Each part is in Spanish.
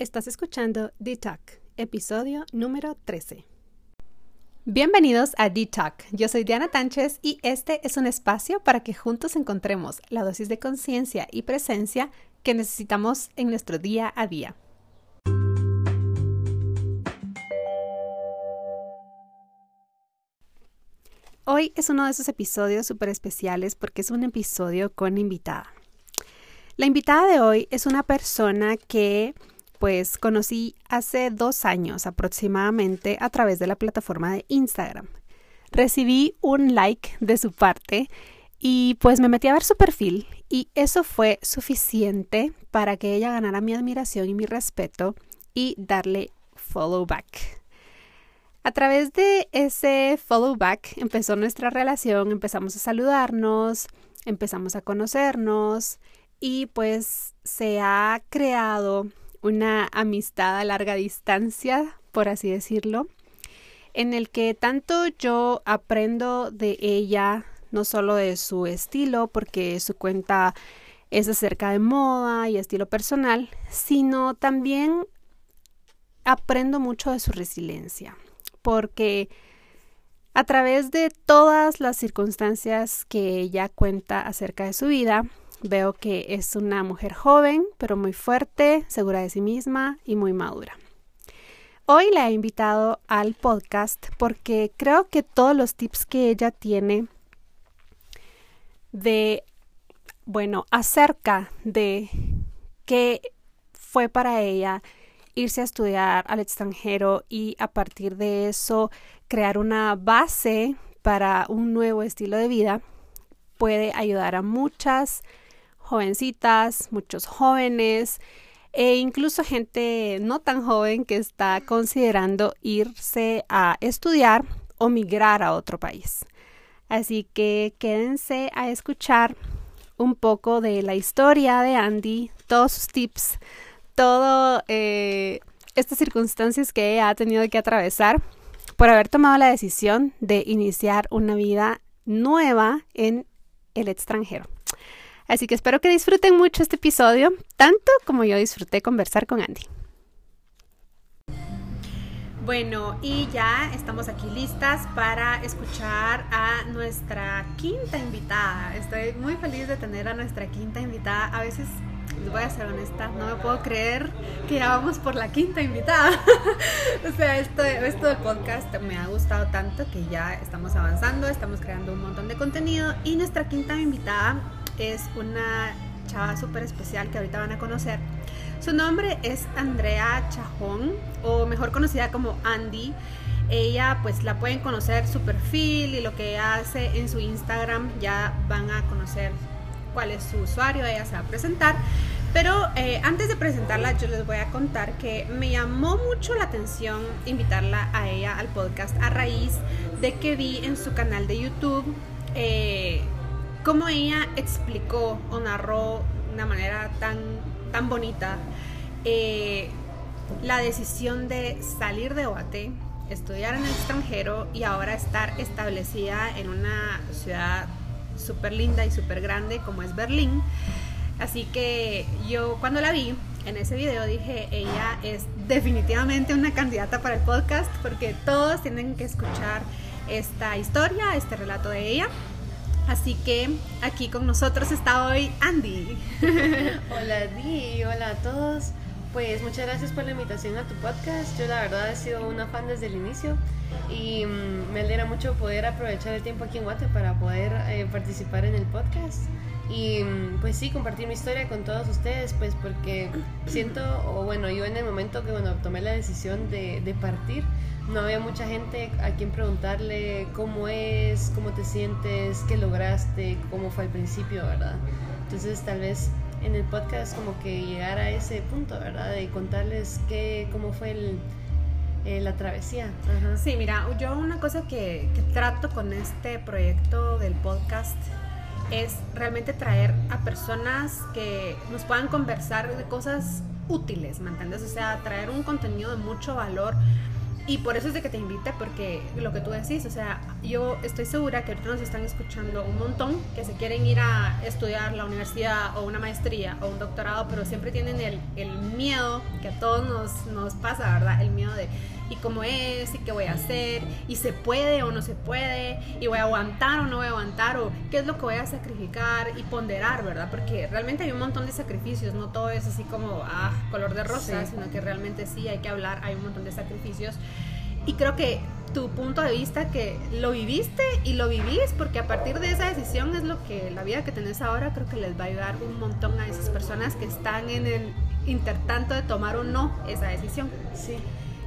Estás escuchando D-Talk, episodio número 13. Bienvenidos a D-Talk. Yo soy Diana Tánchez y este es un espacio para que juntos encontremos la dosis de conciencia y presencia que necesitamos en nuestro día a día. Hoy es uno de esos episodios súper especiales porque es un episodio con invitada. La invitada de hoy es una persona que pues conocí hace dos años aproximadamente a través de la plataforma de Instagram. Recibí un like de su parte y pues me metí a ver su perfil y eso fue suficiente para que ella ganara mi admiración y mi respeto y darle follow back. A través de ese follow back empezó nuestra relación, empezamos a saludarnos, empezamos a conocernos y pues se ha creado una amistad a larga distancia, por así decirlo, en el que tanto yo aprendo de ella, no solo de su estilo, porque su cuenta es acerca de moda y estilo personal, sino también aprendo mucho de su resiliencia, porque a través de todas las circunstancias que ella cuenta acerca de su vida, Veo que es una mujer joven, pero muy fuerte, segura de sí misma y muy madura. Hoy la he invitado al podcast porque creo que todos los tips que ella tiene de, bueno, acerca de qué fue para ella irse a estudiar al extranjero y a partir de eso crear una base para un nuevo estilo de vida, puede ayudar a muchas jovencitas, muchos jóvenes e incluso gente no tan joven que está considerando irse a estudiar o migrar a otro país. Así que quédense a escuchar un poco de la historia de Andy, todos sus tips, todas eh, estas circunstancias que ha tenido que atravesar por haber tomado la decisión de iniciar una vida nueva en el extranjero. Así que espero que disfruten mucho este episodio, tanto como yo disfruté conversar con Andy. Bueno, y ya estamos aquí listas para escuchar a nuestra quinta invitada. Estoy muy feliz de tener a nuestra quinta invitada. A veces, les voy a ser honesta, no me puedo creer que ya vamos por la quinta invitada. o sea, esto, esto del podcast me ha gustado tanto que ya estamos avanzando, estamos creando un montón de contenido y nuestra quinta invitada es una chava súper especial que ahorita van a conocer. Su nombre es Andrea Chajón, o mejor conocida como Andy. Ella pues la pueden conocer su perfil y lo que hace en su Instagram, ya van a conocer cuál es su usuario, ella se va a presentar. Pero eh, antes de presentarla, yo les voy a contar que me llamó mucho la atención invitarla a ella al podcast a raíz de que vi en su canal de YouTube eh, cómo ella explicó o narró de una manera tan, tan bonita eh, la decisión de salir de Oate, estudiar en el extranjero y ahora estar establecida en una ciudad súper linda y súper grande como es Berlín. Así que yo cuando la vi en ese video dije, ella es definitivamente una candidata para el podcast porque todos tienen que escuchar esta historia, este relato de ella. Así que aquí con nosotros está hoy Andy. hola Di, hola a todos. Pues muchas gracias por la invitación a tu podcast. Yo la verdad he sido una fan desde el inicio y mm, me alegra mucho poder aprovechar el tiempo aquí en Guate para poder eh, participar en el podcast y mm, pues sí, compartir mi historia con todos ustedes, pues porque siento, o bueno, yo en el momento que bueno, tomé la decisión de, de partir, no había mucha gente a quien preguntarle cómo es, cómo te sientes, qué lograste, cómo fue al principio, ¿verdad? Entonces tal vez en el podcast como que llegar a ese punto, ¿verdad? De contarles qué, cómo fue el, eh, la travesía. Sí, mira, yo una cosa que, que trato con este proyecto del podcast es realmente traer a personas que nos puedan conversar de cosas útiles, ¿me entiendes? O sea, traer un contenido de mucho valor Y por eso es de que te invite, porque lo que tú decís, o sea, yo estoy segura que ahorita nos están escuchando un montón que se quieren ir a estudiar la universidad o una maestría o un doctorado, pero siempre tienen el, el miedo que a todos nos, nos pasa, ¿verdad? El miedo de, ¿y cómo es? ¿Y qué voy a hacer? ¿Y se puede o no se puede? ¿Y voy a aguantar o no voy a aguantar? ¿O qué es lo que voy a sacrificar? Y ponderar, ¿verdad? Porque realmente hay un montón de sacrificios, no todo es así como, ah, color de rosa, sino que realmente sí hay que hablar, hay un montón de sacrificios. Y creo que tu punto de vista que lo viviste y lo vivís porque a partir de esa decisión es lo que la vida que tenés ahora creo que les va a ayudar un montón a esas personas que están en el intertanto de tomar o no esa decisión. Sí.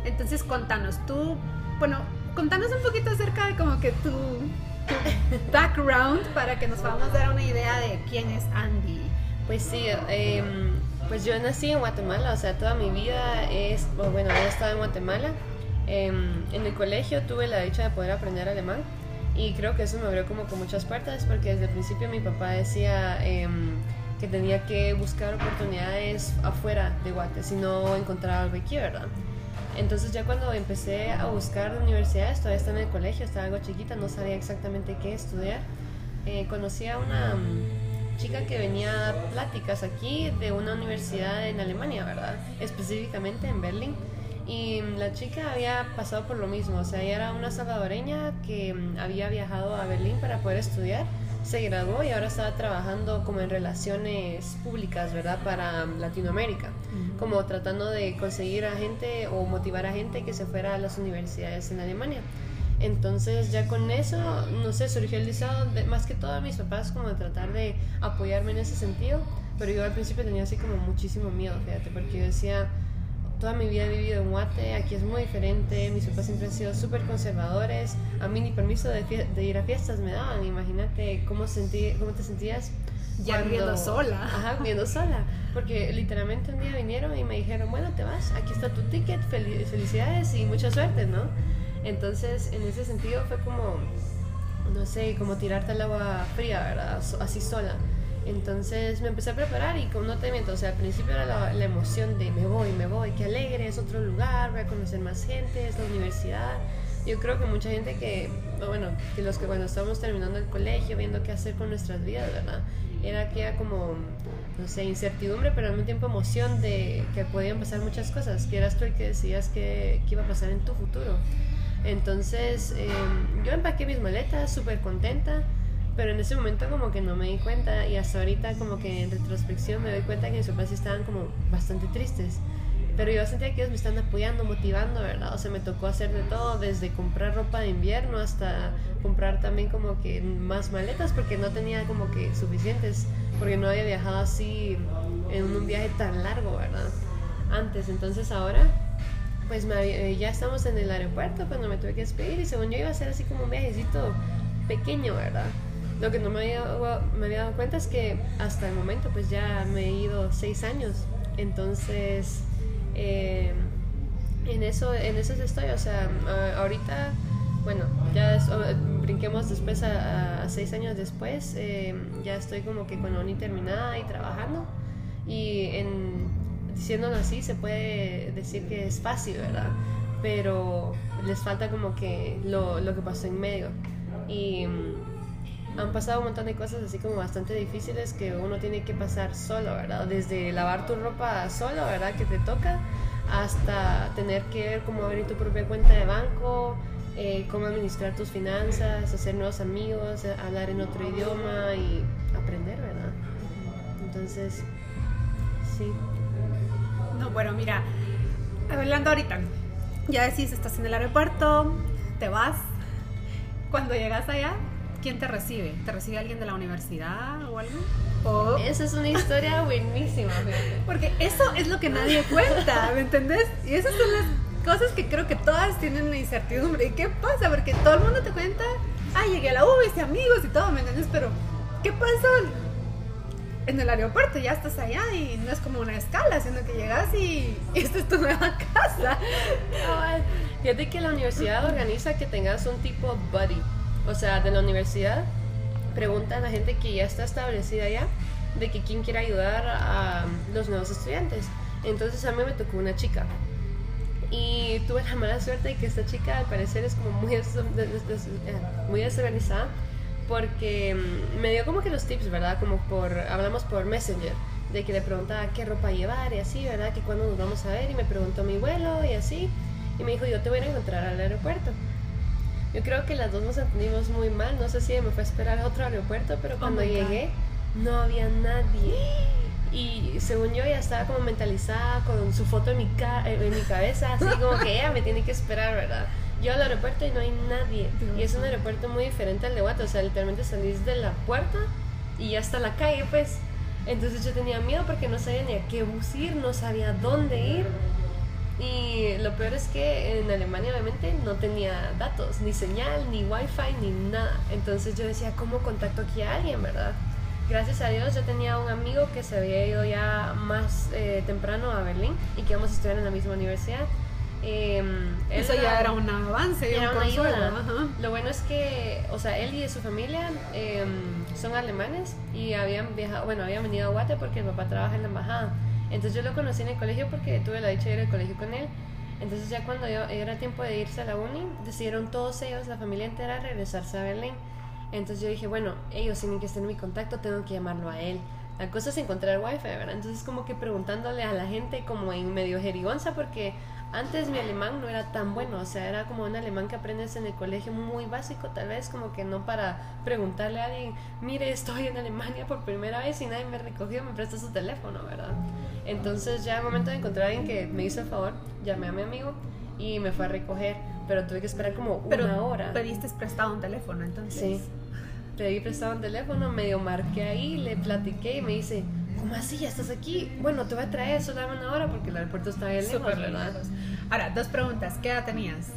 Entonces contanos tú, bueno, contanos un poquito acerca de como que tu, tu background para que nos podamos dar una idea de quién es Andy. Pues sí, eh, pues yo nací en Guatemala, o sea, toda mi vida es, bueno, he estado en Guatemala. Em, en el colegio tuve la dicha de poder aprender alemán y creo que eso me abrió como con muchas puertas porque desde el principio mi papá decía em, que tenía que buscar oportunidades afuera de Guate si no encontraba algo aquí, ¿verdad? Entonces ya cuando empecé a buscar universidades, todavía estaba en el colegio, estaba algo chiquita, no sabía exactamente qué estudiar. Eh, conocí a una mm, chica que venía a pláticas aquí de una universidad en Alemania, ¿verdad? Específicamente en Berlín. Y la chica había pasado por lo mismo, o sea, ella era una salvadoreña que mm, había viajado a Berlín para poder estudiar, se graduó y ahora estaba trabajando como en relaciones públicas, ¿verdad? Para Latinoamérica, como tratando de conseguir a gente o motivar a gente que se fuera a las universidades en Alemania. Entonces ya con eso, no sé, surgió el deseo, de, más que todo a mis papás, como de tratar de apoyarme en ese sentido, pero yo al principio tenía así como muchísimo miedo, fíjate, porque yo decía, toda mi vida he vivido en Guate, aquí es muy diferente, mis papás siempre han sido súper conservadores, a mí ni permiso de, de, ir a fiestas me daban, imagínate cómo, sentí, cómo te sentías. Ya viviendo sola. Ajá, viviendo sola, porque literalmente un día vinieron y me dijeron, bueno, te vas, aquí está tu ticket, felicidades y mucha suerte, ¿no? Entonces, en ese sentido fue como, no sé, como tirarte al agua fría, ¿verdad? Así sola. Entonces me empecé a preparar y como no te miento, o sea, al principio era la, emoción de me voy, me voy, qué alegre, es otro lugar, voy a conocer más gente, es la universidad. Yo creo que mucha gente que, bueno, que los que cuando estábamos terminando el colegio, viendo qué hacer con nuestras vidas, ¿verdad? Era que era como, no sé, incertidumbre, pero al mismo tiempo emoción de que podían pasar muchas cosas, que eras tú el que decías que, que iba a pasar en tu futuro. Entonces, eh, yo empaqué mis maletas súper contenta pero en ese momento como que no me di cuenta y hasta ahorita como que en retrospección me doy cuenta que mis papás estaban como bastante tristes. Pero yo sentía que ellos me están apoyando, motivando, ¿verdad? O sea, me tocó hacer de todo, desde comprar ropa de invierno hasta comprar también como que más maletas porque no tenía como que suficientes, porque no había viajado así en un viaje tan largo, ¿verdad? Antes, entonces ahora pues me, ya estamos en el aeropuerto cuando me tuve que despedir y según yo iba a ser así como un viajecito pequeño, ¿verdad? Lo que no me había, me había dado cuenta es que hasta el momento pues ya me he ido seis años. Entonces, eh, en, eso, en eso estoy. O sea, ahorita, bueno, ya brinquemos después a, seis años después, eh, ya estoy como que con la uni terminada y trabajando. Y en, diciéndolo así, se puede decir que es fácil, ¿verdad? Pero les falta como que lo, lo que pasó en medio. Y han pasado un montón de cosas así como bastante difíciles que uno tiene que pasar solo, ¿verdad? Desde lavar tu ropa solo, ¿verdad? Que te toca, hasta tener que ver cómo abrir tu propia cuenta de banco, eh, cómo administrar tus finanzas, hacer nuevos amigos, hablar en otro idioma y aprender, ¿verdad? Entonces, sí. No, bueno, mira, hablando ahorita, ya decís, estás en el aeropuerto, te vas, cuando llegas allá, ¿quién te recibe? ¿Te recibe alguien de la universidad o algo? ¿O? Esa es una historia buenísima. Porque eso es lo que nadie cuenta, ¿me entendés? Y esas son las cosas que creo que todas tienen una incertidumbre. ¿Y qué pasa? Porque todo el mundo te cuenta, ay, llegué a la U, hice amigos y todo, ¿me entiendes? Pero, ¿qué pasa en el aeropuerto? Ya estás allá y no es como una escala, sino que llegas y, esta es tu nueva casa. Fíjate que la universidad organiza que tengas un tipo buddy o sea, de la universidad, pregunta a la gente que ya está establecida ya de que quién quiere ayudar a los nuevos estudiantes. Entonces a mí me tocó una chica Y tuve la mala suerte de que esta chica al parecer es como muy, eh, muy desorganizada porque mm, me dio como que los tips, ¿verdad? Como por, hablamos por Messenger, de que le preguntaba qué ropa llevar y así, ¿verdad? Que cuándo nos vamos a ver y me preguntó mi vuelo y así. Y me dijo, yo te voy a encontrar al aeropuerto. Yo creo que las dos nos entendimos muy mal, no sé si me fue a esperar a otro aeropuerto, pero cuando my God. llegué no había nadie. Y según yo ya estaba como mentalizada con su foto en mi, ca- en mi cabeza, así como que ella me tiene que esperar, ¿verdad? Yo al aeropuerto y no hay nadie. Dios Y es un aeropuerto muy diferente al de Guate, o sea, literalmente salís de la puerta y ya está la calle, pues. Entonces yo tenía miedo porque no sabía ni a qué bus ir, no sabía dónde ir. Y lo peor es que en Alemania obviamente no tenía datos, ni señal, ni wifi, ni nada. Entonces yo decía, ¿cómo contacto aquí a alguien, verdad? Gracias a Dios yo tenía un amigo que se había ido ya más eh, temprano a Berlín y que íbamos a estudiar en la misma universidad. Em, Eso ya era un avance era un una ayuda. ajá. Lo bueno es que, o sea, él y su familia em, son alemanes y habían viajado, bueno, habían venido a Guate porque el papá trabaja en la embajada. Entonces yo lo conocí en el colegio porque tuve la dicha de ir al colegio con él. Entonces ya cuando yo, era tiempo de irse a la uni, decidieron todos ellos, la familia entera, regresarse a Berlín. Entonces yo dije, bueno, ellos tienen que estar en mi contacto, tengo que llamarlo a él. La cosa es encontrar wifi, ¿verdad? Entonces como que preguntándole a la gente como en medio jerigonza porque antes mi alemán no era tan bueno, o sea, era como un alemán que aprendes en el colegio muy básico, tal vez como que no para preguntarle a alguien, mire, estoy en Alemania por primera vez y nadie me recogió, me presta su teléfono, ¿verdad? Entonces ya al momento de encontrar a alguien que me hizo el favor, llamé a mi amigo y me fue a recoger, pero tuve que esperar como Pero una hora. pediste prestado un teléfono, entonces. Sí. Pedí prestado un teléfono, medio marqué ahí, le platiqué y me dice, ¿cómo así? ¿Ya estás aquí? Bueno, te voy a traer, solo dame una hora porque el aeropuerto está bien lejos, Súper ¿verdad? lejos. Ahora, dos preguntas. ¿Qué edad tenías?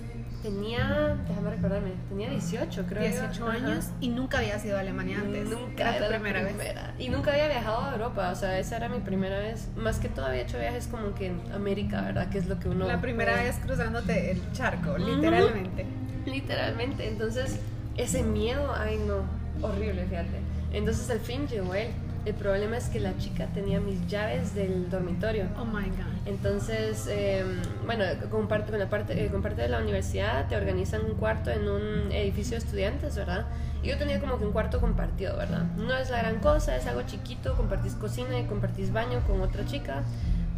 Tenía, déjame recordarme, tenía 18 creo. yo. 18 Ajá. años y nunca habías ido a Alemania antes. Nunca era era tu la primera, vez. Y nunca había viajado a Europa, o sea, esa era mi primera vez. Más que todo había hecho viajes como que en América, ¿verdad? Que es lo que uno... La primera puede- vez cruzándote el charco, literalmente. Literalmente, entonces ese miedo, ay no, horrible, fíjate. Entonces al fin llegó él. El problema es que la chica tenía mis llaves del dormitorio. Oh my god. Entonces, eh, bueno, con parte, con, la parte, eh, con parte de la universidad te organizan un cuarto en un edificio de estudiantes, ¿verdad? Y yo tenía como que un cuarto compartido, ¿verdad? No es la gran cosa, es algo chiquito, compartís cocina y compartís baño con otra chica,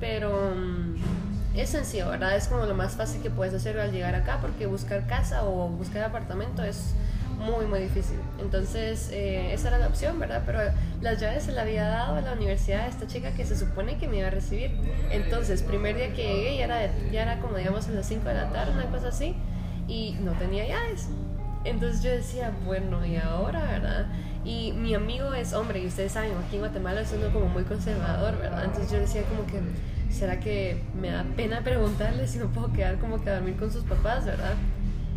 pero mm, es sencillo, ¿verdad? Es como lo más fácil que puedes hacer al llegar acá, porque buscar casa o buscar apartamento es muy, muy difícil. Entonces, eh, esa era la opción, ¿verdad? Pero las llaves se le había dado a la universidad a esta chica que se supone que me iba a recibir. Entonces, primer día que llegué, ya era, ya era como, digamos, a las 5 de la tarde, una cosa así, y no tenía llaves. Entonces yo decía, bueno, ¿y ahora, verdad? Y mi amigo es hombre, y ustedes saben, aquí en Guatemala es uno como muy conservador, ¿verdad? Entonces yo decía como que, ¿será que me da pena preguntarle si me puedo quedar como que a dormir con sus papás, ¿verdad?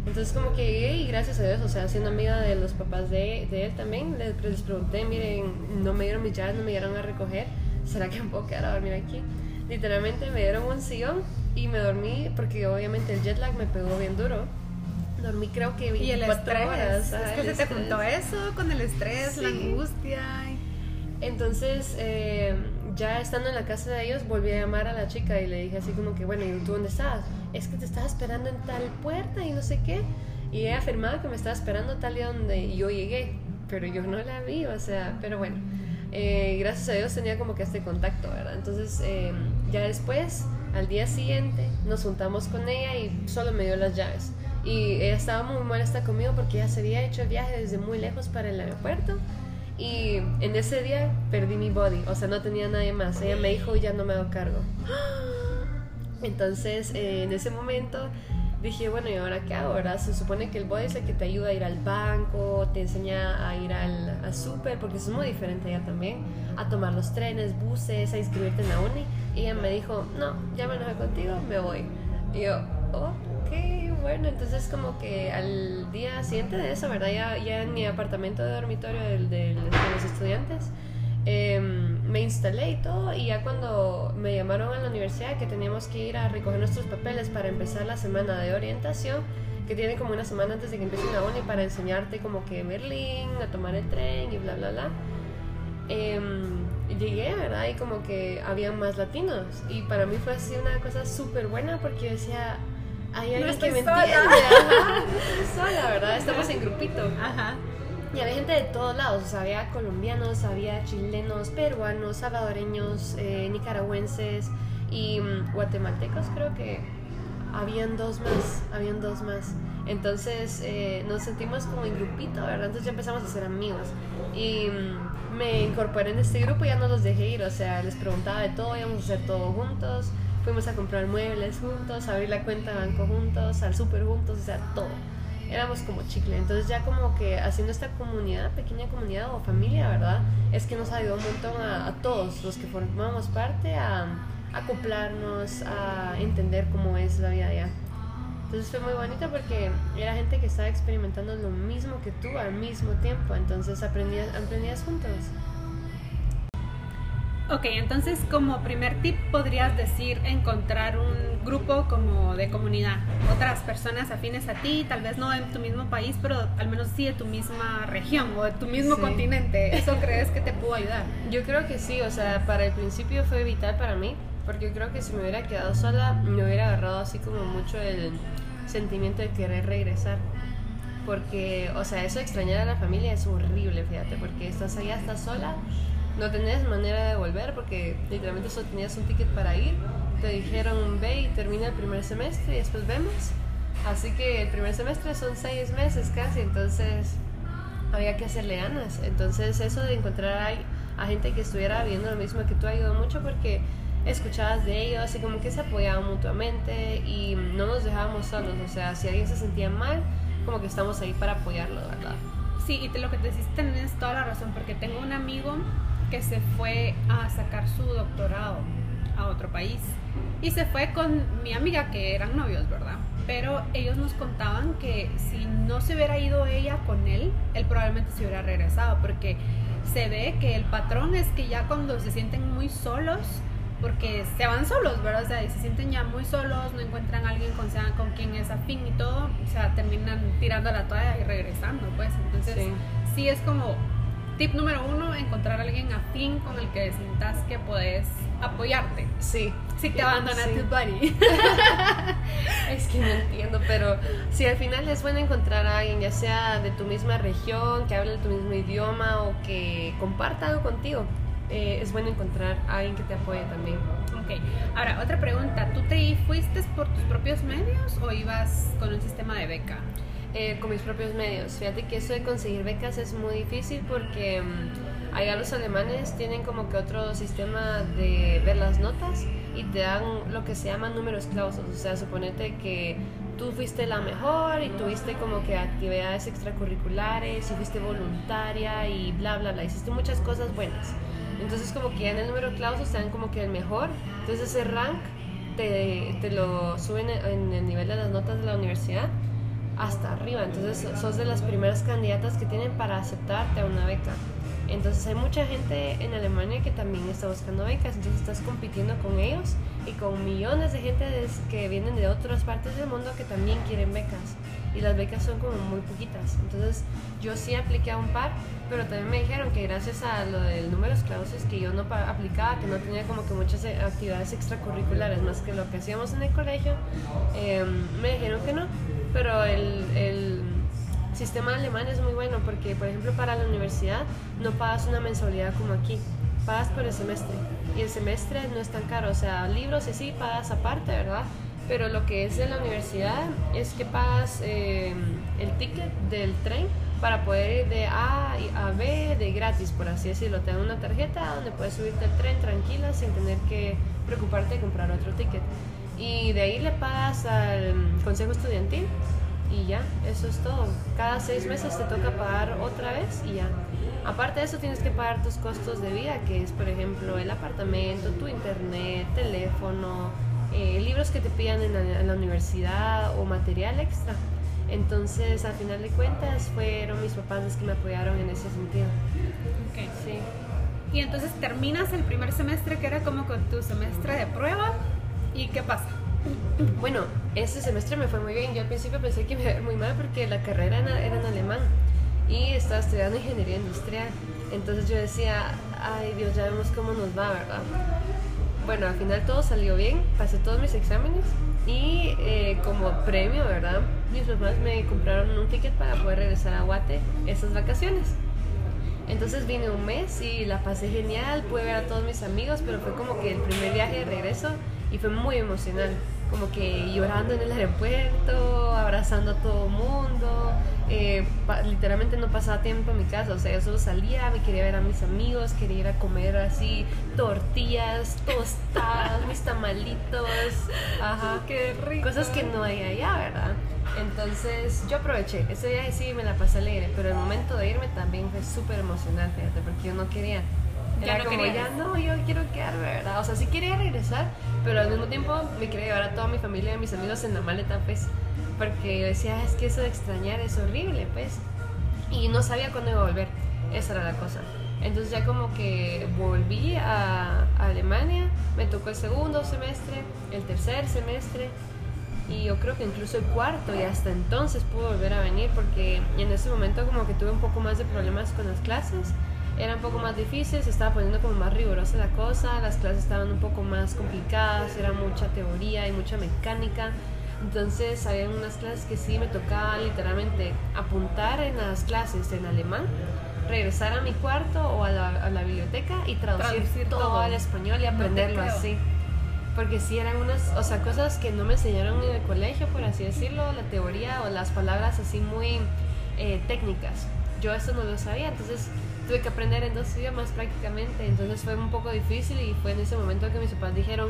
Entonces como que llegué y gracias a Dios, o sea, siendo amiga de los papás de, de él también, les, les pregunté, miren, no me dieron mis llaves, no me dieron a recoger, ¿será que me puedo quedar a dormir aquí? Literalmente me dieron un sillón y me dormí porque obviamente el jet lag me pegó bien duro. Dormí creo que Y el 24 estrés. horas. es que se te estrés. juntó eso con el estrés, la Sí. angustia. y- Entonces, eh, ya estando en la casa de ellos, volví a llamar a la chica y le dije así como que, bueno, ¿y tú dónde estabas? Es que te estaba esperando en tal puerta y no sé qué. Y ella afirmaba que me estaba esperando tal día donde yo llegué, pero yo no la vi, o sea, pero bueno. eh, gracias a Dios tenía como que este contacto, ¿verdad? Entonces, eh, ya después, al día siguiente, nos juntamos con ella y solo me dio las llaves. Y ella estaba muy molesta conmigo porque ella se había hecho el viaje desde muy lejos para el aeropuerto. Y en ese día perdí mi body, o sea, no tenía nadie más. Ella me dijo, ya no me hago cargo. Entonces, eh, en ese momento dije, bueno, ¿y ahora qué hago? verdad? Se supone que el body es el que te ayuda a ir al banco, te enseña a ir al, al súper, porque es muy diferente allá también, a tomar los trenes, buses, a inscribirte en la uni. Y ella me dijo, no, ya me enojé contigo, me voy. Y yo, ok, bueno, entonces como que al día siguiente de eso, ¿verdad? Ya, ya en mi apartamento de dormitorio del- de los estudiantes, em, me instalé y todo, y ya cuando me llamaron a la universidad que teníamos que ir a recoger nuestros papeles para empezar la semana de orientación, que tiene como una semana antes de que empiece la uni para enseñarte como que Berlín, a tomar el tren y bla, bla, bla. Em, llegué, ¿verdad? Y como que había más latinos. Y para mí fue así una cosa súper buena porque yo decía, hay alguien que me sola. entiende. Ajá, no estoy sola, ¿verdad? Estamos en grupito. Ajá. Y había gente de todos lados, o sea, había colombianos, había chilenos, peruanos, salvadoreños, eh, nicaragüenses y mm, guatemaltecos creo que habían dos más, habían dos más. Entonces eh, nos sentimos como en grupito, ¿verdad? Entonces ya empezamos a ser amigos. Y mm, me incorporé en este grupo y ya no los dejé ir, o sea, les preguntaba de todo, íbamos a hacer todo juntos, fuimos a comprar muebles juntos, a abrir la cuenta de banco juntos, al súper juntos, o sea, todo éramos como chicle. Entonces ya como que haciendo esta comunidad, pequeña comunidad o familia, ¿verdad? Es que nos ayudó un montón a, a todos los que formamos parte a, acoplarnos, a entender cómo es la vida allá. Entonces fue muy bonito porque era gente que estaba experimentando lo mismo que tú al mismo tiempo. Entonces aprendías, aprendías juntos. Ok, entonces como primer tip podrías decir encontrar un grupo como de comunidad, otras personas afines a ti, tal vez no en tu mismo país, pero al menos sí de tu misma región o de tu mismo Sí. continente. ¿Eso crees que te pudo ayudar? Yo creo que sí, o sea, para el principio fue vital para mí, porque yo creo que si me hubiera quedado sola, me hubiera agarrado así como mucho el sentimiento de querer regresar. Porque, o sea, eso de extrañar a la familia es horrible, fíjate, porque estás allá, estás sola, no tenés manera de volver, porque literalmente solo tenías un ticket para ir, te dijeron ve y termina el primer semestre y después vemos. Así que el primer semestre son seis meses casi, entonces había que hacerle ganas. Entonces eso de encontrar a, a gente que estuviera viviendo lo mismo que tú ayudó mucho porque escuchabas de ellos y como que se apoyaban mutuamente y no nos dejábamos solos. O sea, si alguien se sentía mal, como que estamos ahí para apoyarlo, ¿verdad? Sí, y te- lo que te decís tenés toda la razón, porque tengo un amigo que se fue a sacar su doctorado a otro país y se fue con mi amiga que eran novios, ¿verdad? Pero ellos nos contaban que si no se hubiera ido ella con él, él probablemente se hubiera regresado, porque se ve que el patrón es que ya cuando se sienten muy solos, porque se van solos, ¿verdad? O sea, y se sienten ya muy solos, no encuentran a alguien con, sea- con quien es afín y todo, o sea, terminan tirando la toalla y regresando, pues. Entonces, Sí. sí es como tip número uno, encontrar a alguien afín con el que sientas que puedes apoyarte. Sí. Si te abandona Sí. tu buddy. Es que no entiendo, pero si al final es bueno encontrar a alguien, ya sea de tu misma región, que hable tu mismo idioma o que comparta algo contigo, eh, es bueno encontrar a alguien que te apoye también. ok, ahora otra pregunta, ¿tú te fuiste por tus propios medios o ibas con un sistema de beca? Eh, con mis propios medios. Fíjate que eso de conseguir becas es muy difícil porque mm, allá los alemanes tienen como que otro sistema de ver las notas y te dan lo que se llama números clausos. O sea, suponete que tú fuiste la mejor y tuviste como que actividades extracurriculares y fuiste voluntaria y bla, bla, bla. Hiciste muchas cosas buenas. Entonces como que en el número clausos te dan como que el mejor. Entonces ese rank te, te lo suben en el nivel de las notas de la universidad hasta arriba. Entonces sos de las primeras candidatas que tienen para aceptarte a una beca. Entonces hay mucha gente en Alemania que también está buscando becas, entonces estás compitiendo con ellos y con millones de gente que vienen de otras partes del mundo que también quieren becas. Y las becas son como muy poquitas. Entonces yo sí apliqué a un par, pero también me dijeron que gracias a lo del números clausos que yo no aplicaba, que no tenía como que muchas eh, actividades extracurriculares más que lo que hacíamos en el colegio, eh, me dijeron que no. Pero el, el sistema alemán es muy bueno porque, por ejemplo, para la universidad no pagas una mensualidad como aquí, pagas por el semestre. Y el semestre no es tan caro, o sea, libros y sí pagas aparte, ¿verdad? Pero lo que es de la universidad es que pagas eh, el ticket del tren para poder ir de A a B de gratis, por así decirlo. Te dan una tarjeta donde puedes subirte al tren tranquila sin tener que preocuparte de comprar otro ticket. Y de ahí le pagas al consejo estudiantil y ya, eso es todo. Cada seis meses te toca pagar otra vez y ya. Aparte de eso tienes que pagar tus costos de vida, que es por ejemplo el apartamento, tu internet, teléfono, eh, libros que te pidan en la, en la universidad o material extra. Entonces, al final de cuentas, fueron mis papás los que me apoyaron en ese sentido. Ok. Sí. Y entonces terminas el primer semestre que era como con tu semestre de prueba y ¿qué pasa? Bueno, ese semestre me fue muy bien. Yo al principio pensé que me iba a ir muy mal porque la carrera era, era en alemán y estaba estudiando ingeniería industrial. Entonces yo decía, ay Dios, ya vemos cómo nos va, ¿verdad? Bueno, al final todo salió bien, pasé todos mis exámenes y eh, como premio, ¿verdad? Mis papás me compraron un ticket para poder regresar a Guate esas vacaciones. Entonces vine un mes y la pasé genial, pude ver a todos mis amigos, pero fue como que el primer viaje de regreso y fue muy emocional. Como que llorando en el aeropuerto, abrazando a todo el mundo, eh, literalmente no pasaba tiempo en mi casa, o sea, yo solo salía, me quería ver a mis amigos, quería ir a comer así tortillas, tostadas, mis tamalitos, ajá, qué rico. Cosas que no hay allá, ¿verdad? Entonces yo aproveché, ese día sí me la pasé alegre, pero el momento de irme también fue súper emocionante, fíjate, porque yo no quería. Era ya no como, ya no, yo quiero quedarme, ¿verdad? O sea, sí quería regresar, pero al mismo tiempo me quería llevar a toda mi familia y a mis amigos en la maleta, pues porque yo decía, es que eso de extrañar es horrible, pues. Y no sabía cuándo iba a volver, esa era la cosa. Entonces ya como que volví a, Alemania, me tocó el segundo semestre, el tercer semestre y yo creo que incluso el cuarto y hasta entonces pude volver a venir porque en ese momento como que tuve un poco más de problemas con las clases, era un poco más difícil, se estaba poniendo como más rigurosa la cosa, las clases estaban un poco más complicadas, era mucha teoría y mucha mecánica entonces había unas clases que sí me tocaba literalmente apuntar en las clases en alemán, regresar a mi cuarto o a la, biblioteca y traducir, todo, al español y aprenderlo así. Porque sí eran unas, o sea, cosas que no me enseñaron en el colegio, por así decirlo, la teoría o las palabras así muy eh, técnicas. Yo eso no lo sabía, entonces tuve que aprender en dos idiomas prácticamente, entonces fue un poco difícil y fue en ese momento que mis papás dijeron,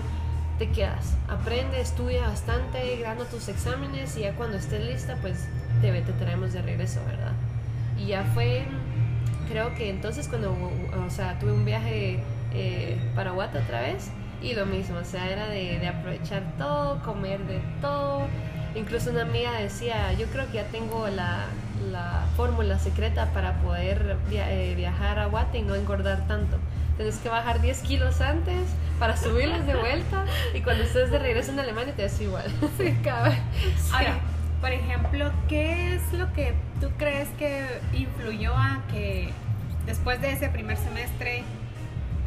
te quedas. Aprende, estudia bastante, gana tus exámenes y ya cuando estés lista, pues te, te traemos de regreso, ¿verdad? Y ya fue, creo que entonces cuando, o sea, tuve un viaje eh, para Guata otra vez y lo mismo, o sea, era de, de aprovechar todo, comer de todo. Incluso una amiga decía, yo creo que ya tengo la, la fórmula secreta para poder eh, viajar a Guate y no engordar tanto. Tienes que bajar 10 kilos antes para subirlos de vuelta y cuando estés de regreso en Alemania te das igual. Sí, cabrón. Ahora, por ejemplo, ¿qué es lo que tú crees que influyó a que después de ese primer semestre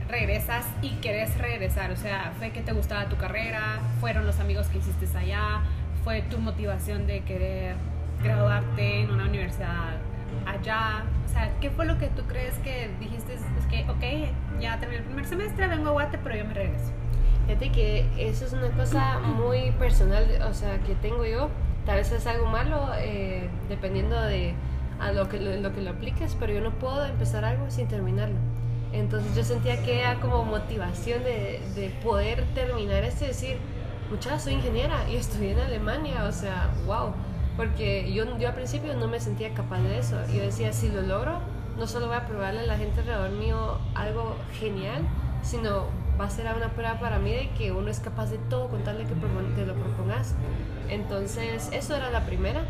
regresas y querés regresar? O sea, ¿fue que te gustaba tu carrera? ¿Fueron los amigos que hiciste allá? ¿Fue tu motivación de querer graduarte en una universidad allá? O sea, ¿qué fue lo que tú crees que dijiste? Es que, ok, ya terminé el primer semestre, vengo a Guate, pero yo me regreso. Fíjate que eso es una cosa muy personal, o sea, que tengo yo. Tal vez es algo malo, eh, dependiendo de a lo que lo, que lo apliques, pero yo no puedo empezar algo sin terminarlo. Entonces yo sentía que era como motivación de, de poder terminar esto y decir, muchacha, soy ingeniera y estudié en Alemania, o sea, wow. Porque yo, yo al principio no me sentía capaz de eso. Yo decía, si lo logro, no solo voy a probarle a la gente alrededor mío algo genial, sino va a ser una prueba para mí de que uno es capaz de todo con tal de que te lo propongas. Entonces, eso era la primera.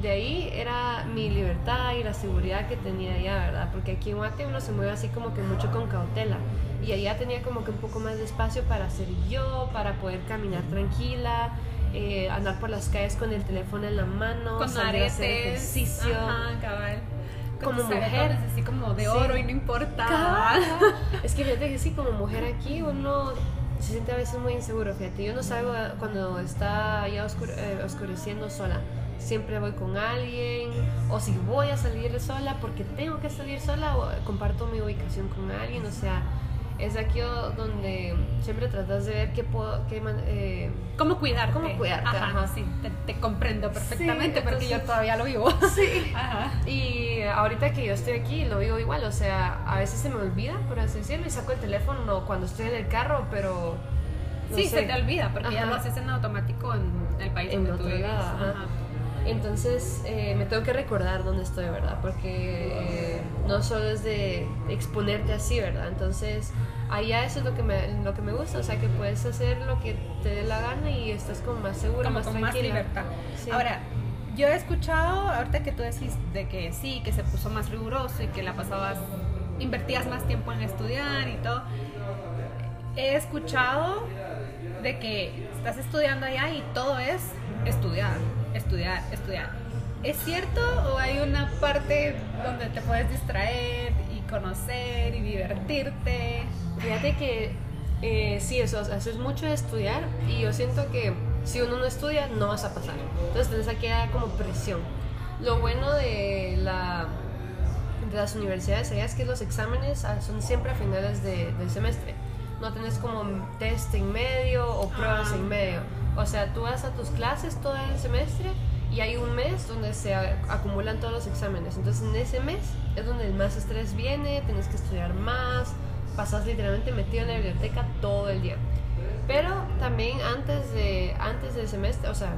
De ahí era mi libertad y la seguridad que tenía allá, ¿verdad? Porque aquí en Guate uno se mueve así como que mucho con cautela. Y allá tenía como que un poco más de espacio para ser yo, para poder caminar tranquila, eh, andar por las calles con el teléfono en la mano, con salir a hacer ejercicio. Ajá, cabal como mujer. Así como de oro y no importa. es que fíjate que sí, como mujer aquí uno se siente a veces muy inseguro, fíjate. Yo no salgo cuando está ya eh, oscureciendo sola. Siempre voy con alguien, o si voy a salir sola porque tengo que salir sola, o comparto mi ubicación con alguien, o sea, es aquí donde siempre tratas de ver qué puedo, qué, eh, cómo cuidarte. Cómo cuidarte. Ajá, sí, te, comprendo perfectamente porque yo todavía lo vivo. Sí. Ajá. Y ahorita que yo estoy aquí lo vivo igual, o sea, a veces se me olvida, por así decirlo, y saco el teléfono cuando estoy en el carro, pero... sí, se te olvida porque ya lo haces en automático en el país en donde tú vives. Ajá. Entonces eh, me tengo que recordar dónde estoy, ¿verdad? Porque eh, no solo es de exponerte así, ¿verdad? Entonces allá eso es lo que me, lo que me gusta, o sea que puedes hacer lo que te dé la gana y estás como más segura, más con más libertad. Ahora, yo he escuchado, ahorita que tú decís de que sí, que se puso más riguroso y que la pasabas, invertías más tiempo en estudiar y todo, he escuchado de que estás estudiando allá y todo es estudiar estudiar, estudiar. ¿Es cierto o hay una parte donde te puedes distraer y conocer y divertirte. Fíjate que eh, sí, eso, eso es mucho de estudiar y yo siento que si uno no estudia no vas a pasar. Entonces tenés que dar como presión. Lo bueno de, la, de las universidades es que los exámenes ah, son siempre a finales de, del semestre. No tenés como test en medio o pruebas en medio. O sea, tú vas a tus clases todo el semestre y hay un mes donde se acumulan todos los exámenes. Entonces en ese mes es donde el más estrés viene, tienes que estudiar más, pasas literalmente metido en la biblioteca todo el día. Pero también antes, de, antes del semestre, o sea,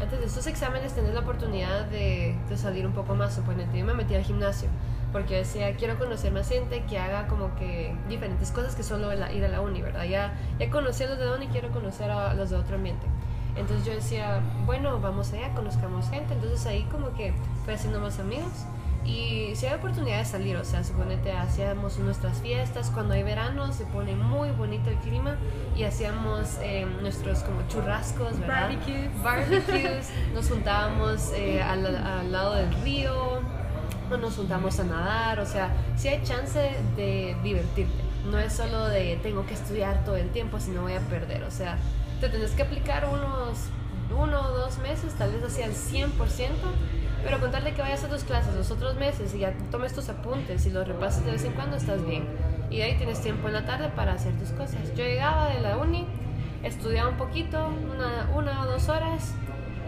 antes de estos exámenes tenés la oportunidad de, salir un poco más, suponete. Yo me metí al gimnasio porque decía, quiero conocer más gente que haga como que diferentes cosas que solo ir a la uni, ¿verdad? Ya, ya conocí a los de la quiero conocer a los de otro ambiente. Entonces yo decía, bueno, vamos allá, conozcamos gente. Entonces ahí como que fui haciendo más amigos y si hay oportunidad de salir, o sea, suponete, hacíamos nuestras fiestas, cuando hay verano se pone muy bonito el clima y hacíamos eh, nuestros como churrascos, ¿verdad? Barbecues. Barbecues, nos juntábamos eh, al, al, lado del río, o nos juntamos a nadar, o sea, si hay chance de divertirte. No es solo de tengo que estudiar todo el tiempo si no voy a perder, o sea, te tienes que aplicar unos uno o dos meses, tal vez así al 100%, pero contarle que vayas a tus clases los otros meses y ya tomes tus apuntes y los repases de vez en cuando, estás bien. Y ahí tienes tiempo en la tarde para hacer tus cosas. Yo llegaba de la uni, estudiaba un poquito, una, una o dos horas,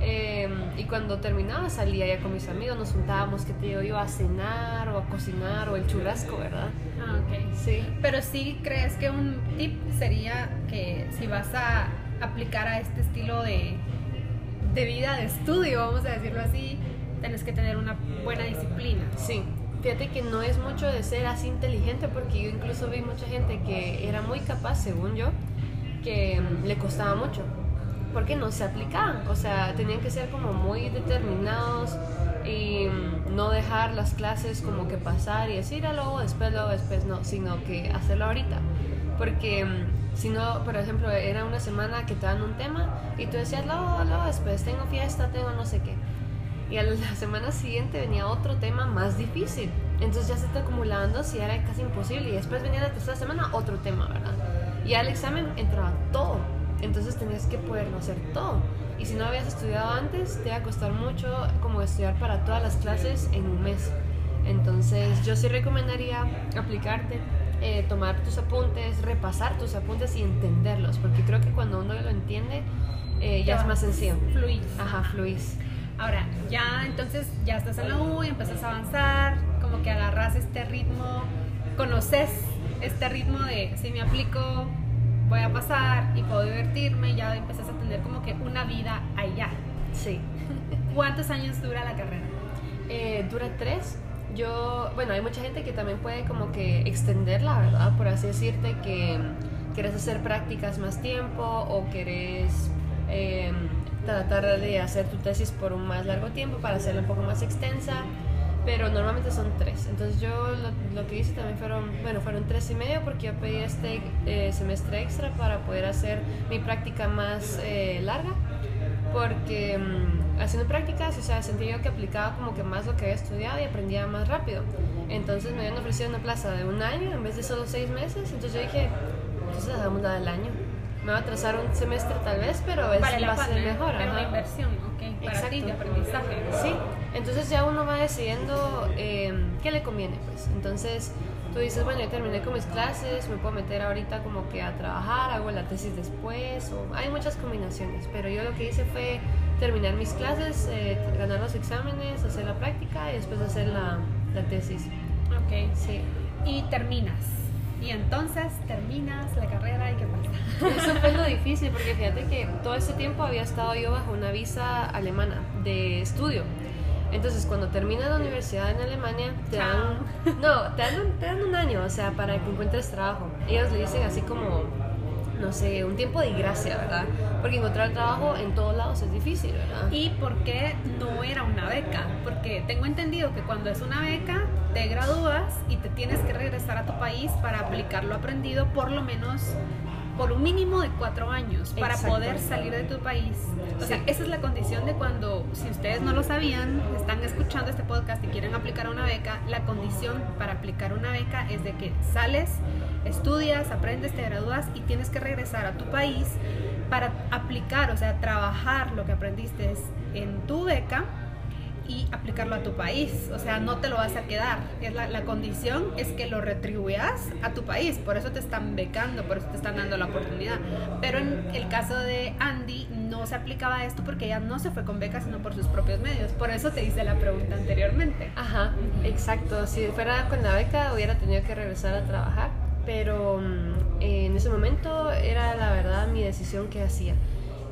em, y cuando terminaba salía ya con mis amigos, nos juntábamos, que te digo, iba a cenar o a cocinar o el churrasco, ¿verdad? Ah, ok. Sí. Pero sí crees que un tip sería que si vas a aplicar a este estilo de, de vida, de estudio, vamos a decirlo así, tienes que tener una buena disciplina. Sí, fíjate que no es mucho de ser así inteligente porque yo incluso vi mucha gente que era muy capaz, según yo, que mm, le costaba mucho porque no se aplicaban, o sea, tenían que ser como muy determinados y mm, no dejar las clases como que pasar y decir, ah, luego, después, luego, después, no, sino que hacerlo ahorita. Porque mm, si no, por ejemplo, era una semana que te dan un tema y tú decías, luego, luego, después, tengo fiesta, tengo no sé qué y a la semana siguiente venía otro tema más difícil. Entonces ya se está acumulando, si era casi imposible. Y después venía la tercera semana otro tema, ¿verdad? Y al examen entraba todo. Entonces tenías que poder hacer todo. Y si no habías estudiado antes, te iba a costar mucho como estudiar para todas las clases en un mes. Entonces yo sí recomendaría aplicarte, eh, tomar tus apuntes, repasar tus apuntes y entenderlos. Porque creo que cuando uno lo entiende, eh, ya, es más sencillo. Fluís. Ajá, fluís. Ahora, ya entonces ya estás en la U y empiezas a avanzar, como que agarras este ritmo, conoces este ritmo de si me aplico voy a pasar y puedo divertirme, ya empiezas a tener como que una vida allá. Sí. ¿Cuántos años dura la carrera? Eh, dura tres. Yo, bueno, hay mucha gente que también puede como que extenderla, ¿verdad? Por así decirte que quieres hacer prácticas más tiempo o querés... Eh, tratar de hacer tu tesis por un más largo tiempo para hacerla un poco más extensa, pero normalmente son tres. Entonces yo lo, que hice también fueron, bueno, fueron tres y medio porque yo pedí este eh, semestre extra para poder hacer mi práctica más eh, larga, porque mm, haciendo prácticas, o sea, sentí yo que aplicaba como que más lo que había estudiado y aprendía más rápido. Entonces me habían ofrecido una plaza de un año en vez de solo seis meses, entonces yo dije, entonces la damos la del año me va a atrasar un semestre tal vez, pero es, vale va a ser mejor. Pero una inversión, ok, para Exacto. ti de aprendizaje. Sí, entonces ya uno va decidiendo eh, qué le conviene, pues. Entonces tú dices, bueno, ya terminé con mis clases, me puedo meter ahorita como que a trabajar, hago la tesis después, o hay muchas combinaciones, pero yo lo que hice fue terminar mis clases, eh, ganar los exámenes, hacer la práctica y después hacer la, la tesis. Ok, Sí. y terminas. Y entonces terminas la carrera y qué pasa. Eso fue lo difícil porque fíjate que todo ese tiempo había estado yo bajo una visa alemana de estudio. Entonces, cuando terminas la universidad en Alemania, te dan, no, te dan, te dan un año, o sea, para que encuentres trabajo. Ellos le dicen así como, no sé, un tiempo de gracia, ¿verdad? Porque encontrar trabajo en todos lados es difícil, ¿verdad? ¿Y por qué no era una beca? Porque tengo entendido que cuando es una beca, te gradúas y te tienes que regresar a tu país para aplicar lo aprendido por lo menos por un mínimo de cuatro años para poder salir de tu país. O sea, esa es la condición de cuando, si ustedes no lo sabían, están escuchando este podcast y quieren aplicar una beca, la condición para aplicar una beca es de que sales, estudias, aprendes, te gradúas y tienes que regresar a tu país para aplicar, o sea, trabajar lo que aprendiste en tu beca y aplicarlo a tu país. O sea, no te lo vas a quedar. Es la, condición es que lo retribuyas a tu país. Por eso te están becando, por eso te están dando la oportunidad. Pero en el caso de Andy no se aplicaba esto porque ella no se fue con beca, sino por sus propios medios. Por eso te hice la pregunta anteriormente. Ajá, exacto. Si fuera con la beca hubiera tenido que regresar a trabajar. Pero mm, en ese momento era la verdad mi decisión que hacía.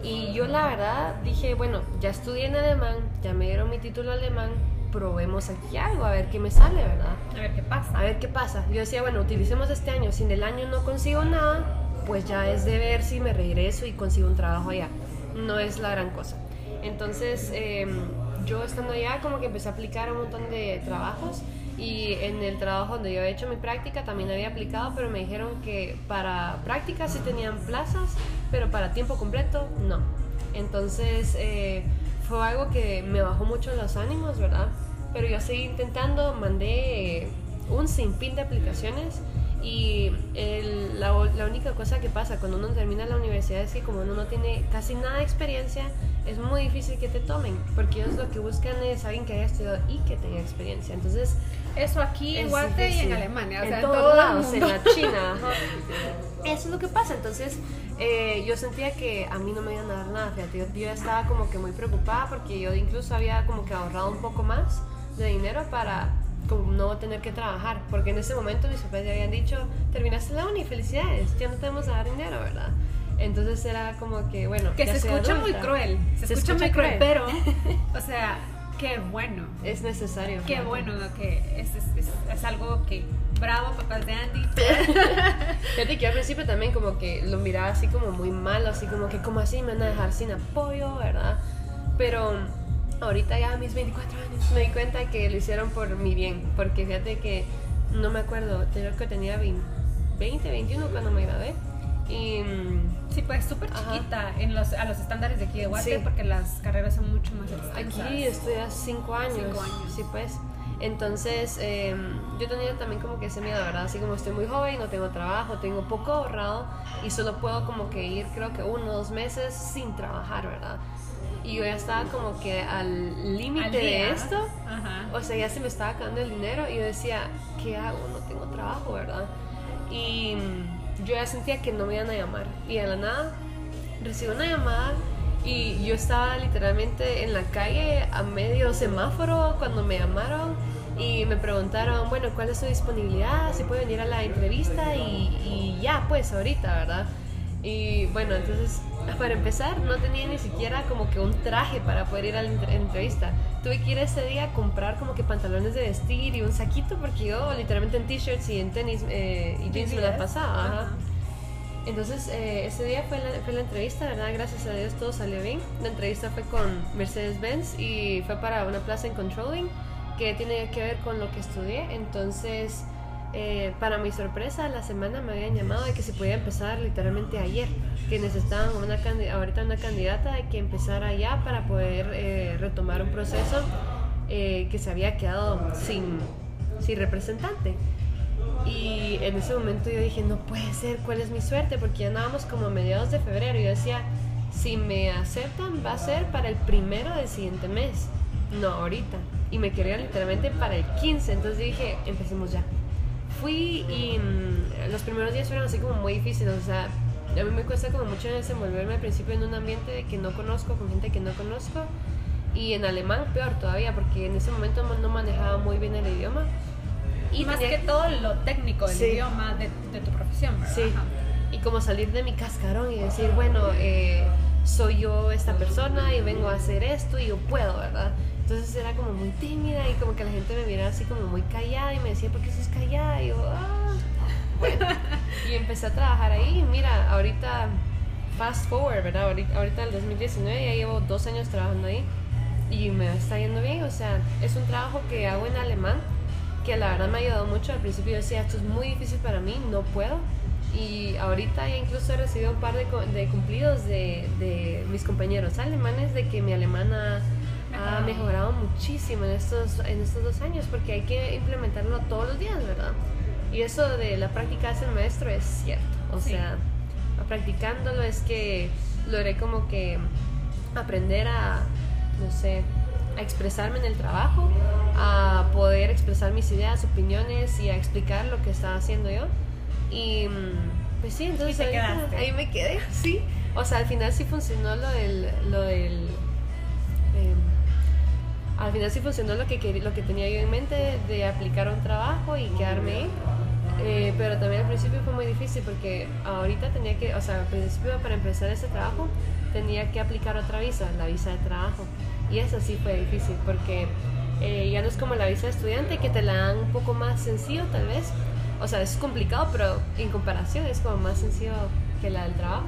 Y yo la verdad dije, bueno, ya estudié en alemán, ya me dieron mi título alemán, probemos aquí algo, a ver qué me sale, ¿verdad? A ver qué pasa. A ver qué pasa. Yo decía, bueno, utilicemos este año, si en el año no consigo nada, pues ya es de ver si me regreso y consigo un trabajo allá. No es la gran cosa. Entonces, eh, yo estando allá como que empecé a aplicar un montón de trabajos y en el trabajo donde yo había hecho mi práctica también había aplicado, pero me dijeron que para práctica sí tenían plazas, pero para tiempo completo no. Entonces eh, fue algo que me bajó mucho los ánimos, ¿verdad? Pero yo seguí intentando, mandé un sinfín de aplicaciones y la, la, única cosa que pasa cuando uno termina la universidad es que como uno no tiene casi nada de experiencia, es muy difícil que te tomen, porque ellos lo que buscan es alguien que haya estudiado y que tenga experiencia. Entonces, eso aquí en Guate y en Alemania, o en sea, todos lados, en la China. Eso es lo que pasa. Entonces, eh, yo sentía que a mí no me iban a dar nada. Fíjate, yo, yo estaba como que muy preocupada porque yo incluso había como que ahorrado un poco más de dinero para como no tener que trabajar, porque en ese momento mis papás ya habían dicho, terminaste la uni, felicidades, ya no te vamos a dar dinero, ¿verdad? Entonces era como que, bueno, que se escucha muy cruel, se, escucha, muy cruel, pero, o sea, qué bueno. Es necesario. Qué bueno, que es, es, es, algo que, bravo, papás de Andy. Fíjate que al principio también como que lo miraba así como muy malo, así como que, como así me van a dejar sin apoyo, ¿verdad? Pero ahorita ya a mis 24 años me di cuenta que lo hicieron por mi bien, porque fíjate que no me acuerdo, creo que tenía 20, 21 cuando me gradué. Y mm, Sí, pues súper chiquita en los, a los estándares de aquí de Guate, porque las carreras son mucho más extensas. Aquí estudias cinco años. Cinco años. Sí, pues. Entonces, eh, yo tenía también como que ese miedo, ¿verdad? Así como estoy muy joven, no tengo trabajo, tengo poco ahorrado y solo puedo como que ir, creo que uno o dos meses sin trabajar, ¿verdad? Y yo ya estaba como que al límite de esto. Ajá. O sea, ya se me estaba acabando el dinero y yo decía, ¿qué hago? No tengo trabajo, ¿verdad? Y yo ya sentía que no me iban a llamar. Y de la nada recibo una llamada y yo estaba literalmente en la calle a medio semáforo cuando me llamaron y me preguntaron, bueno, ¿cuál es su disponibilidad? ¿Si puede venir a la entrevista? Y, y ya, pues ahorita, ¿verdad? Y bueno, entonces para empezar, no tenía ni siquiera como que un traje para poder ir a la entrevista. Tuve que ir ese día a comprar como que pantalones de vestir y un saquito porque yo literalmente en t-shirts y en tenis eh, y jeans me la pasaba. Entonces eh, ese día fue la, fue la entrevista, ¿verdad? Gracias a Dios todo salió bien. La entrevista fue con Mercedes-Benz y fue para una plaza en controlling que tiene que ver con lo que estudié. Entonces eh, para mi sorpresa, la semana me habían llamado de que se podía empezar literalmente ayer, que necesitaban una ahorita una candidata que empezara ya para poder eh, retomar un proceso eh, que se había quedado sin, sin representante. Y en ese momento yo dije, no puede ser, ¿cuál es mi suerte? Porque ya andábamos como a mediados de febrero y yo decía, si me aceptan va a ser para el primero del siguiente mes, no ahorita. Y me querían literalmente para el 15, entonces dije, empecemos ya fui y mm, los primeros días fueron así como muy difíciles, o sea, a mí me cuesta como mucho desenvolverme al principio en un ambiente que no conozco, con gente que no conozco, y en alemán peor todavía, porque en ese momento no manejaba muy bien el idioma. Y más que todo lo técnico del idioma de, tu profesión, ¿verdad? Sí. Y como salir de mi cascarón y decir, bueno, eh, soy yo esta persona y vengo a hacer esto y yo puedo, ¿verdad? Entonces era como muy tímida y como que la gente me miraba así como muy callada y me decía, ¿por qué sos callada? Y yo, ah, bueno. y empecé a trabajar ahí. Mira, ahorita, fast forward, ¿verdad? Ahorita, ahorita el 2019 ya llevo dos años trabajando ahí y me está yendo bien. O sea, es un trabajo que hago en alemán que la verdad me ha ayudado mucho. Al principio yo decía, esto es muy difícil para mí, no puedo. Y ahorita ya incluso he recibido un par de, de cumplidos de, de, mis compañeros alemanes de que mi alemana ha mejorado muchísimo en estos, en estos dos años porque hay que implementarlo todos los días, ¿verdad? Y eso de la práctica hace el maestro es cierto. O sea, practicándolo es que logré como que aprender a, no sé, a expresarme en el trabajo, a poder expresar mis ideas, opiniones y a explicar lo que estaba haciendo yo. Y mm, pues sí, entonces ahí me quedé, sí. O sea, al final sí funcionó lo del... Lo del em, al final sí funcionó lo que, lo que tenía yo en mente de aplicar un trabajo y quedarme. Eh, pero también al principio fue muy difícil porque ahorita tenía que, o sea, al principio para empezar ese trabajo tenía que aplicar otra visa, la visa de trabajo. Y eso sí fue difícil porque eh, ya no es como la visa de estudiante que te la dan un poco más sencillo tal vez. O sea, es complicado, pero en comparación es como más sencillo que la del trabajo.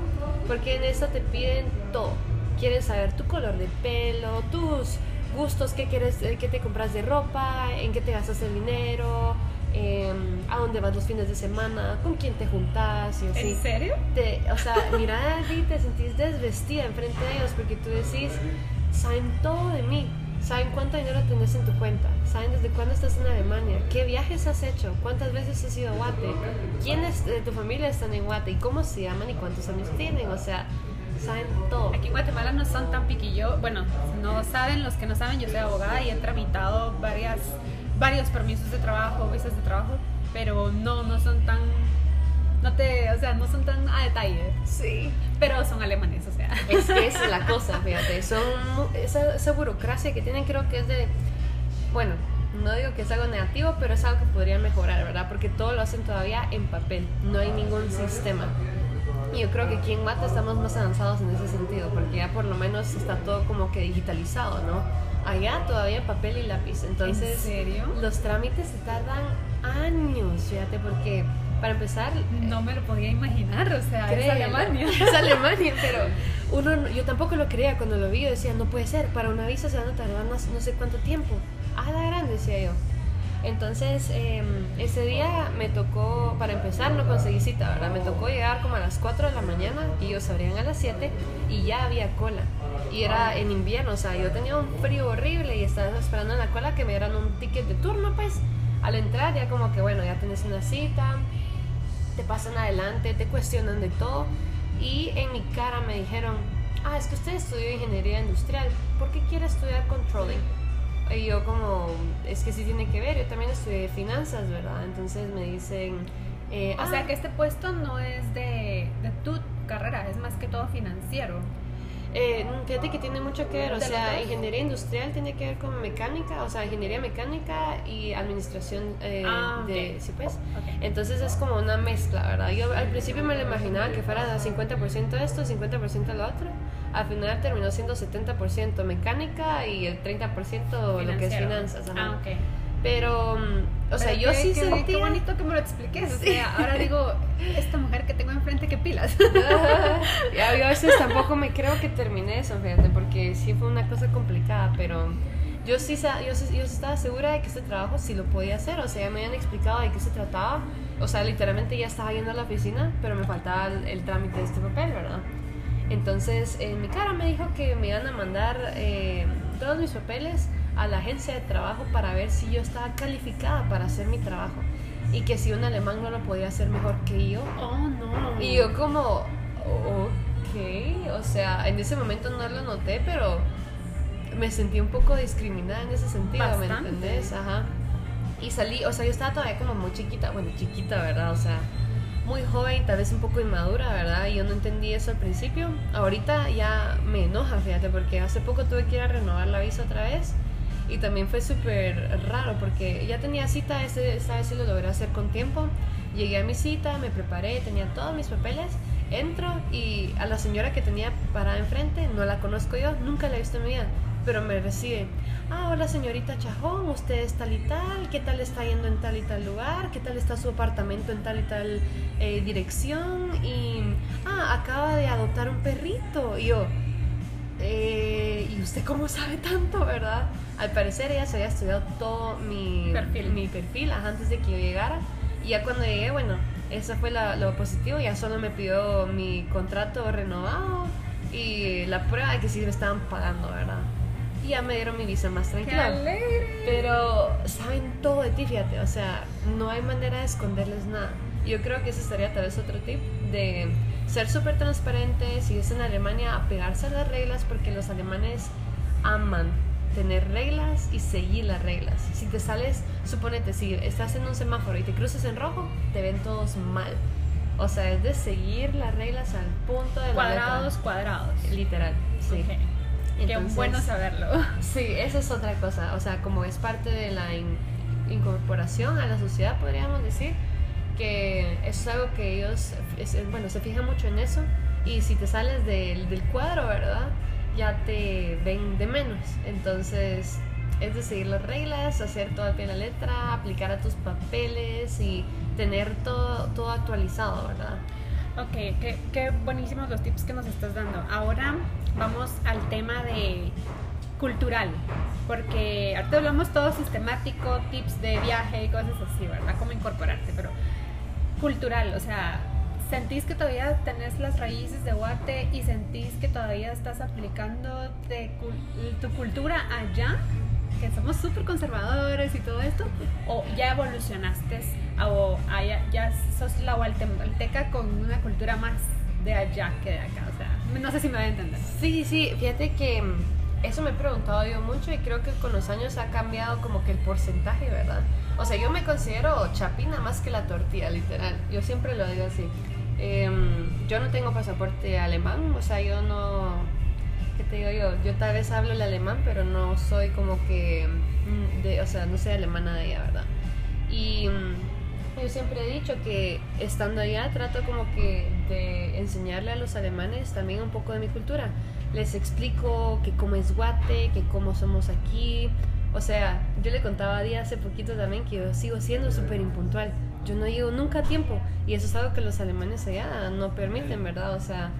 Porque en esa te piden todo. Quieren saber tu color de pelo, tus gustos, qué quieres, eh, qué te compras de ropa, en qué te gastas el dinero, Em, a dónde vas los fines de semana, con quién te juntas y así. ¿En serio? Te, o sea, mira y te sentís desvestida enfrente de ellos porque tú decís, saben todo de mí, saben cuánto dinero tenés en tu cuenta, saben desde cuándo estás en Alemania, qué viajes has hecho, cuántas veces has ido a Guate, quiénes de tu familia están en Guate y cómo se llaman y cuántos años tienen, o sea, saben todo. Aquí en Guatemala no son tan piquillos, bueno, no saben los que no saben, yo soy abogada y he tramitado varias varios permisos de trabajo, visas de trabajo, pero no, no son tan, no te, o sea, no son tan a detalle. Sí. Pero son alemanes, o sea. Es que es la cosa, fíjate, son, esa, esa burocracia que tienen creo que es de, bueno, no digo que es algo negativo, pero es algo que podría mejorar, ¿verdad? Porque todo lo hacen todavía en papel, no hay ningún sistema. Y yo creo que aquí en Mata estamos más avanzados en ese sentido, porque ya por lo menos está todo como que digitalizado, ¿no? allá todavía papel y lápiz. Entonces, ¿En serio? los trámites se tardan años, fíjate, porque para empezar... No me lo podía imaginar, o sea, es Alemania. Es Alemania, pero uno, yo tampoco lo creía cuando lo vi, yo decía, no puede ser, para una visa se van a tardar no, no sé cuánto tiempo. Ah, la grande, decía yo. Entonces, em, ese día me tocó, para empezar, no conseguí cita, ¿verdad? Me tocó llegar como a las 4 de la mañana y ellos abrían a las 7 y ya había cola. Y era en invierno, o sea, yo tenía un frío horrible y estaba esperando en la cola que me dieran un ticket de turno, pues. Al entrar ya como que, bueno, ya tenés una cita, te pasan adelante, te cuestionan de todo. Y en mi cara me dijeron, ah, es que usted estudió ingeniería industrial, ¿por qué quiere estudiar controlling? Y yo como, es que sí tiene que ver, yo también estudié finanzas, ¿verdad? Entonces me dicen... Eh, o sea ah". que este puesto no es de, de tu carrera, es más que todo financiero. Eh, fíjate que tiene mucho que ver, o sea, ingeniería industrial tiene que ver con mecánica, o sea, ingeniería mecánica y administración eh, ah, de, sí pues. Entonces es como una mezcla, ¿verdad? Yo al principio me lo imaginaba que fuera 50% esto, 50% lo otro. Al final terminó siendo 70% mecánica y el 30% lo que es finanzas. Ah, ok. Pero, mm, o sea, yo sí qué, sentía... Qué bonito que me lo expliques. O sea, ahora digo, esta mujer que tengo enfrente, ¿qué pilas? ya, yo a veces tampoco me creo que terminé eso, fíjate, porque sí fue una cosa complicada, pero yo sí, yo, yo estaba segura de que este trabajo sí lo podía hacer. O sea, ya me habían explicado de qué se trataba. O sea, literalmente ya estaba yendo a la oficina, pero me faltaba el, trámite de este papel, ¿verdad? Entonces, en mi cara me dijo que me iban a mandar eh, todos mis papeles a la agencia de trabajo para ver si yo estaba calificada para hacer mi trabajo y que si un alemán no lo podía hacer mejor que yo. Oh, no. Y yo como, ok, o sea, en ese momento no lo noté, pero me sentí un poco discriminada en ese sentido, ¿me entendés? Ajá. Y salí, o sea, yo estaba todavía como muy chiquita, bueno, chiquita, ¿verdad? O sea, muy joven, tal vez un poco inmadura, ¿verdad? Yo no entendí eso al principio. Ahorita ya me enoja, fíjate, porque hace poco tuve que ir a renovar la visa otra vez y también fue súper raro porque ya tenía cita, esta vez sí lo logré hacer con tiempo. Llegué a mi cita, me preparé, tenía todos mis papeles, entro y a la señora que tenía parada enfrente, no la conozco yo, nunca la he visto en mi vida, pero me recibe. Ah, hola señorita Chajón, usted es tal y tal, ¿qué tal está yendo en tal y tal lugar? ¿Qué tal está su apartamento en tal y tal eh, dirección? Y, ah, acaba de adoptar un perrito. Y yo, eh, ¿y usted cómo sabe tanto, verdad? Al parecer ella se había estudiado todo mi perfil, mi perfil antes de que yo llegara. Y ya cuando llegué, bueno, Eso fue lo positivo, ya solo me pidió mi contrato renovado y la prueba de que sí me estaban pagando, ¿verdad? Y ya me dieron mi visa más tranquila. Pero saben todo de ti, fíjate, o sea, no hay manera de esconderles nada. Yo creo que ese sería tal vez otro tip de ser súper transparente, si es en Alemania, apegarse a las reglas, porque los alemanes aman tener reglas y seguir las reglas. Si te sales, suponete, si estás en un semáforo y te cruzas en rojo, te ven todos mal. O sea, es de seguir las reglas al punto de cuadrados, cuadrados. Literal, sí. Qué bueno saberlo. Sí, esa es otra cosa. O sea, como es parte de la incorporación a la sociedad, podríamos decir, que eso es algo que ellos, bueno, se fijan mucho en eso. Y si te sales del, del cuadro, ¿verdad? Ya te ven de menos. Entonces, es de seguir las reglas, hacer todo a pie de la letra, aplicar a tus papeles y tener todo, todo actualizado, ¿verdad? Ok, qué, buenísimos los tips que nos estás dando. Ahora vamos al tema de cultural, porque ahorita hablamos todo sistemático, tips de viaje y cosas así, ¿verdad? Cómo incorporarte, pero cultural, o sea, ¿sentís que todavía tenés las raíces de Guate y sentís que todavía estás aplicando tu cultura allá? Que somos súper conservadores y todo esto, o ya evolucionaste o ya, sos la guatemalteca con una cultura más de allá que de acá. O sea, no sé si me voy a entender. Sí, sí, fíjate que mm, eso me he preguntado yo mucho y creo que con los años ha cambiado como que el porcentaje, ¿verdad? O sea, yo me considero chapina más que la tortilla, literal. Yo siempre lo digo así. Em, yo no tengo pasaporte alemán, o sea, yo no... ¿Qué te digo yo? Yo tal vez hablo el alemán, pero no soy como que... Mm, de, o sea, no soy alemana de ella, ¿verdad? Y mm, yo siempre he dicho que estando allá trato como que de enseñarle a los alemanes también un poco de mi cultura. Les explico que cómo es Guate, que cómo somos aquí. O sea, yo le contaba a Día hace poquito también que yo sigo siendo súper impuntual. Yo no llego nunca a tiempo. Y eso es algo que los alemanes allá no permiten, ¿verdad? O sea,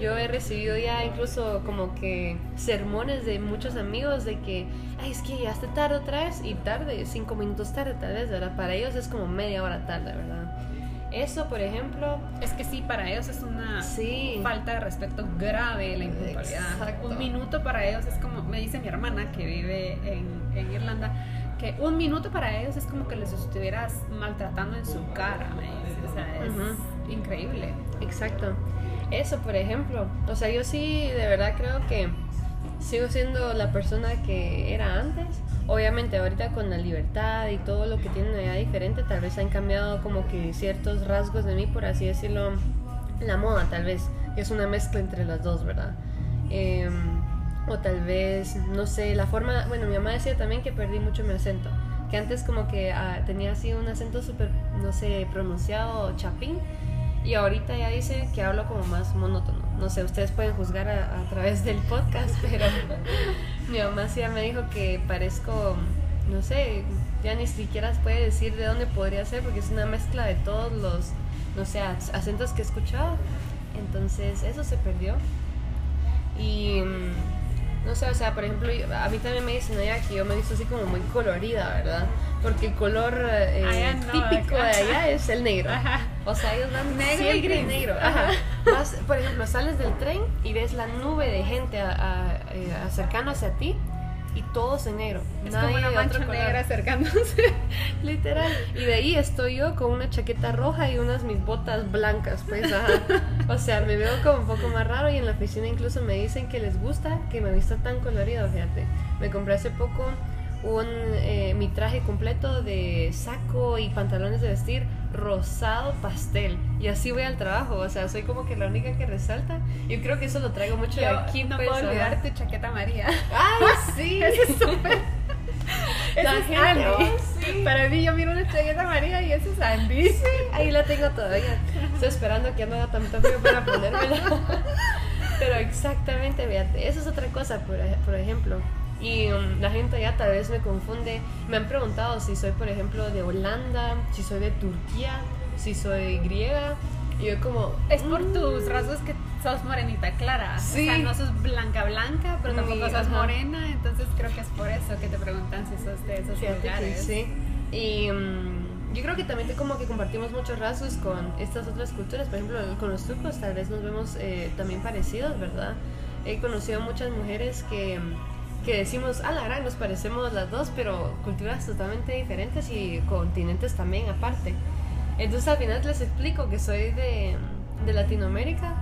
yo he recibido ya incluso como que sermones de muchos amigos de que, ay, es que llegaste tarde otra vez y tarde, cinco minutos tarde tal vez, ¿verdad? Para ellos es como media hora tarde, ¿verdad? Eso, por ejemplo... Es que sí, para ellos es una falta de respeto grave la impuntualidad. Un minuto para ellos es como, me dice mi hermana que vive en, en Irlanda, que un minuto para ellos es como que les estuvieras maltratando en su cara, me dice. O sea, es increíble. Exacto. Eso, por ejemplo. O sea, yo sí de verdad creo que sigo siendo la persona que era antes. Obviamente ahorita con la libertad y todo lo que tienen allá diferente, tal vez han cambiado como que ciertos rasgos de mí, por así decirlo, la moda tal vez, es una mezcla entre las dos, ¿verdad? Em, o tal vez, no sé, la forma, bueno, mi mamá decía también que perdí mucho mi acento, que antes como que ah, tenía así un acento súper, no sé, pronunciado chapín, y ahorita ya dice que hablo como más monótono. No sé, ustedes pueden juzgar a, través del podcast, pero mi mamá sí ya me dijo que parezco, no sé, ya ni siquiera puede decir de dónde podría ser porque es una mezcla de todos los, no sé, acentos que he escuchado. Entonces eso se perdió. Y mm, no sé, o sea, por ejemplo, a mí también me dicen allá que yo me visto así como muy colorida, ¿verdad? porque el color eh, típico de allá es el negro. O sea, ellos dan negro y gris. negro. por ejemplo, sales del tren y ves la nube de gente eh, acercándose a ti y todos en negro. Es como una mancha negra acercándose. Literal. Y de ahí estoy yo con una chaqueta roja y unas mis botas blancas, pues, O sea, me veo como un poco más raro y en la oficina incluso me dicen que les gusta que me vista tan colorido, fíjate. Me compré hace poco un, eh, mi traje completo de saco y pantalones de vestir rosado pastel y así voy al trabajo o sea soy como que la única que resalta yo creo que eso lo traigo mucho de aquí no puedo olvidar tu chaqueta María ay sí eso es súper Para mí yo miro una chaqueta María y eso es Andy. Sí, ahí la tengo todavía. Estoy esperando que no haga tanto frío para ponérmela. Pero exactamente, fíjate, eso es otra cosa, por, por ejemplo. Y um, la gente ya tal vez me confunde. Me han preguntado si soy, por ejemplo, de Holanda, si soy de Turquía, si soy griega. Y yo como... Es por mm". tus rasgos que sos morenita clara. Sí. O sea, no sos blanca blanca, pero tampoco sos morena. Entonces creo que es por eso que te preguntan si sos de esos lugares. sí. Y... Um, yo creo que también como que compartimos muchos rasgos con estas otras culturas, por ejemplo, con los turcos tal vez nos vemos eh, también parecidos, ¿verdad? He conocido muchas mujeres que, que decimos, a la gran, nos parecemos las dos, pero culturas totalmente diferentes y continentes también aparte. Entonces al final les explico que soy de, de Latinoamérica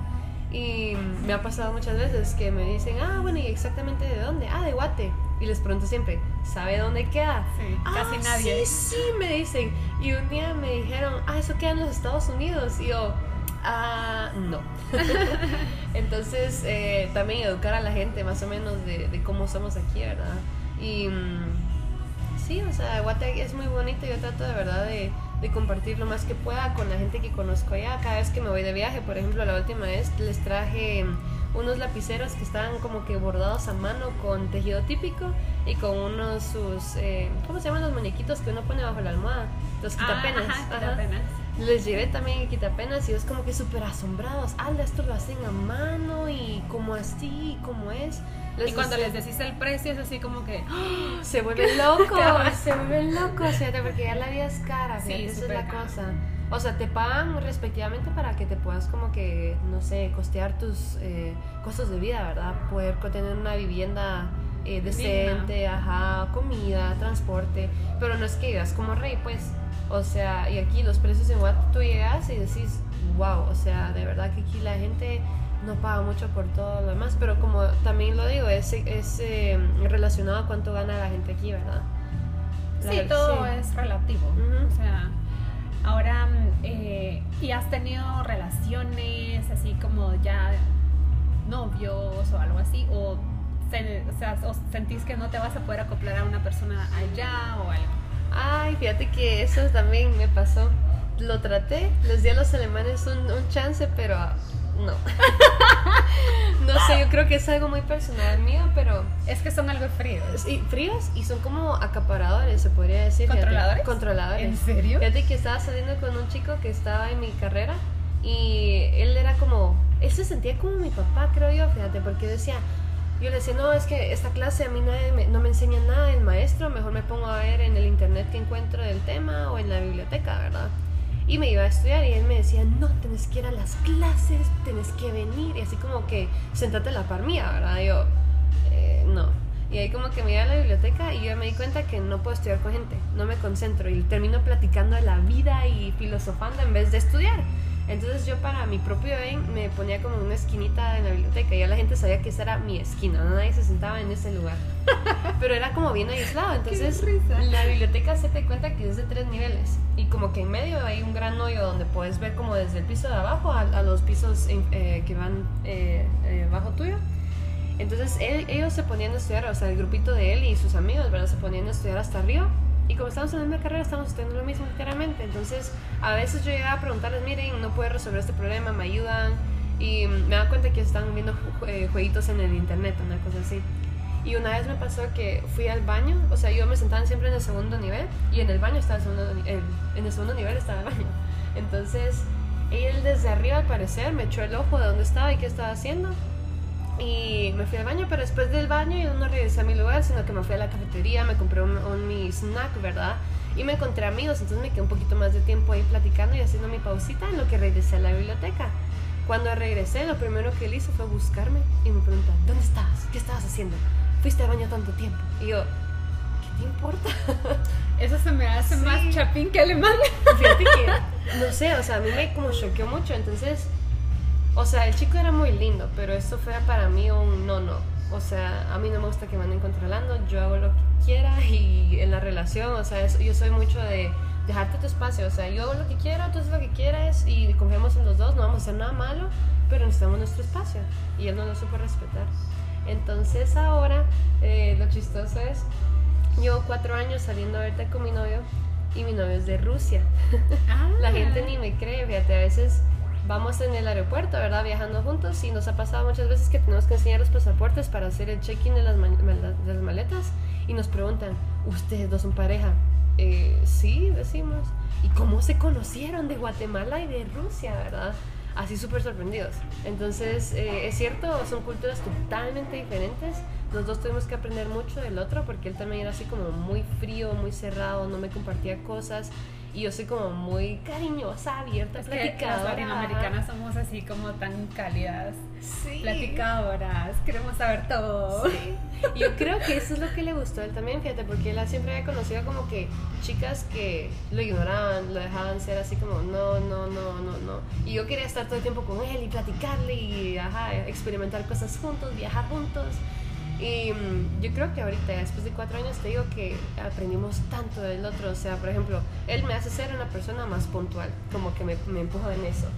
y me ha pasado muchas veces que me dicen, ah, bueno, ¿y exactamente de dónde? Ah, de Guate. Y les pregunto siempre, ¿sabe dónde queda? Sí, casi "Ah, nadie. Sí, sí, me dicen. Y un día me dijeron, ah, eso queda en los Estados Unidos. Y yo, ah, no. Entonces, eh, también educar a la gente más o menos de, de cómo somos aquí, ¿verdad? Y mm, sí, o sea, Guate es muy bonito. Yo trato de verdad de, de compartir lo más que pueda con la gente que conozco allá. Cada vez que me voy de viaje, por ejemplo, la última vez les traje unos lapiceros que estaban como que bordados a mano con tejido típico y con unos sus, eh, ¿cómo se llaman los muñequitos que uno pone bajo la almohada? Los quitapenas. Ah, ajá, Ajá. Les llevé también quitapenas y es como que súper asombrados. Ah, esto lo hacen a mano y como así, como es. Y cuando les decís el precio es así como que, ¡ah! se vuelven locos, se vuelven locos, fíjate, porque ya la vida es cara, Sí, esa es la cara. cosa. O sea, te pagan respectivamente para que te puedas como que, no sé, costear tus eh, costos de vida, ¿verdad? Poder tener una vivienda eh, decente, ajá, comida, transporte, pero no es que vivas como rey, pues. O sea, y aquí los precios en Guate tú llegas y decís, wow, o sea, de verdad que aquí la gente no paga mucho por todo lo demás, pero como también lo digo, es, es eh, relacionado a cuánto gana la gente aquí, ¿verdad? La sí, ver- todo sí. es relativo. O sea, ahora, eh, ¿y has tenido relaciones así como ya novios o algo así? ¿O, o sea, o sentís que no te vas a poder acoplar a una persona allá o algo? Ay, fíjate que eso también me pasó. Lo traté, les di a los alemanes un, un chance, pero no. no sé, yo creo que es algo muy personal mío, pero Es que son algo fríos. sí, fríos y son como acaparadores, se podría decir. fíjate. ¿Controladores? Controladores. ¿En serio? Fíjate que estaba saliendo con un chico que estaba en mi carrera y él era como, él se sentía como mi papá, creo yo, fíjate, porque decía, yo le decía, no, es que esta clase a mí no me enseña nada el maestro, mejor me pongo a ver en el internet que encuentro del tema o en la biblioteca, ¿verdad? Y me iba a estudiar y él me decía, no, tenés que ir a las clases, tenés que venir, y así como que, sentate a la par mía, ¿verdad? Y yo, "Eh, no. Y ahí como que me iba a la biblioteca y yo me di cuenta que no puedo estudiar con gente, no me concentro y termino platicando de la vida y filosofando en vez de estudiar. Entonces yo para mi propio bien me ponía como en una esquinita en la biblioteca y ya la gente sabía que esa era mi esquina, nadie se sentaba en ese lugar. Pero era como bien aislado, entonces la biblioteca se te cuenta que es de tres niveles y como que en medio hay un gran hoyo donde puedes ver como desde el piso de abajo a, a los pisos eh, que van eh, eh, bajo tuyo. Entonces él- ellos se ponían a estudiar, o sea, el grupito de él y sus amigos, ¿verdad? Se ponían a estudiar hasta arriba. Y como estamos en la misma carrera, estamos estudiando lo mismo literalmente. Entonces, a veces yo llegaba a preguntarles, miren, no puedo resolver este problema, me ayudan. Y me dan cuenta que están viendo eh, jueguitos en el internet, una cosa así. Y una vez me pasó que fui al baño, o sea, yo me sentaba siempre en el segundo nivel y en el baño estaba el segundo, en el segundo nivel estaba el baño. Entonces, él desde arriba al parecer me echó el ojo de dónde estaba y qué estaba haciendo. Y me fui al baño, pero después del baño yo no regresé a mi lugar, sino que me fui a la cafetería, me compré un, un- mi snack, ¿verdad? Y me encontré amigos, entonces me quedé un poquito más de tiempo ahí platicando y haciendo mi pausita en lo que regresé a la biblioteca. Cuando regresé, lo primero que él hizo fue buscarme y me preguntó, ¿dónde estabas? ¿Qué estabas haciendo? Fuiste al baño tanto tiempo. Y yo, ¿qué te importa? Eso se me hace Sí. más chapín que alemán. Fíjate que, no sé, o sea, a mí me como choqueó mucho, entonces, o sea, el chico era muy lindo, pero esto fue para mí un no, no. O sea, a mí no me gusta que me anden controlando, yo hago lo que quiera y en la relación, o sea, es- yo soy mucho de dejarte tu espacio, o sea, yo hago lo que quiero, tú haces lo que quieras y confiamos en los dos, no vamos a hacer nada malo, pero necesitamos nuestro espacio y él no lo supo respetar. Entonces ahora, eh, lo chistoso es, llevo cuatro años saliendo a verte con mi novio y mi novio es de Rusia. La gente ni me cree, fíjate, a veces vamos en el aeropuerto, ¿verdad? Viajando juntos y nos ha pasado muchas veces que tenemos que enseñar los pasaportes para hacer el check-in de las, maletas y nos preguntan, ¿ustedes dos son pareja? "Eh, sí, decimos. ¿Y cómo se conocieron de Guatemala y de Rusia, verdad? Así súper sorprendidos. Entonces, eh, es cierto, son culturas totalmente diferentes. Los dos tuvimos que aprender mucho del otro porque él también era así como muy frío, muy cerrado, no me compartía cosas. Y yo soy como muy cariñosa, abierta, Es platicadora. las latinoamericanas somos así como tan cálidas, Sí. platicadoras, queremos saber todo. Sí. Yo creo que eso es lo que le gustó a él también, fíjate, porque él siempre había conocido como que chicas que lo ignoraban, lo dejaban ser así como no, no, no, no, no. Y yo quería estar todo el tiempo con él y platicarle y ajá, experimentar cosas juntos, viajar juntos. Y mm, yo creo que ahorita, después de cuatro años, te digo que aprendimos tanto del otro. O sea, por ejemplo, él me hace ser una persona más puntual, como que me, me empuja en eso.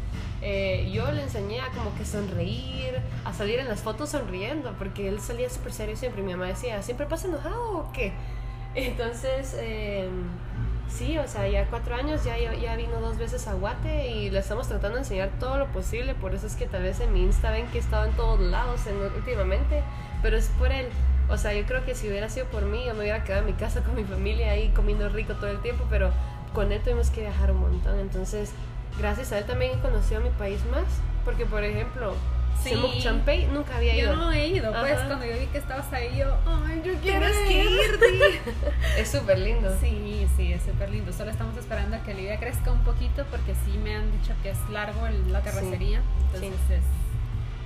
Eh, yo le enseñé a como que sonreír, a salir en las fotos sonriendo, porque él salía súper serio siempre. Y mi mamá decía, ¿siempre pasa enojado o qué? Entonces, eh, sí, o sea, ya cuatro años, ya, ya, vino dos veces a Guate y le estamos tratando de enseñar todo lo posible. Por eso es que tal vez en mi Insta ven que he estado en todos lados en, últimamente, pero es por él. O sea, yo creo que si hubiera sido por mí, yo me hubiera quedado en mi casa con mi familia ahí comiendo rico todo el tiempo, pero con él tuvimos que viajar un montón. Entonces, gracias a él también he conocido mi país más, porque por ejemplo, Sí. Champey nunca había ido. Yo no he ido, pues Ajá. cuando yo vi que estabas ahí, yo, ay, yo quiero Tienes que ir. Es súper lindo. Sí, sí, es súper lindo. Solo estamos esperando a que Olivia crezca un poquito porque sí me han dicho que es largo el- la terracería. Sí. Entonces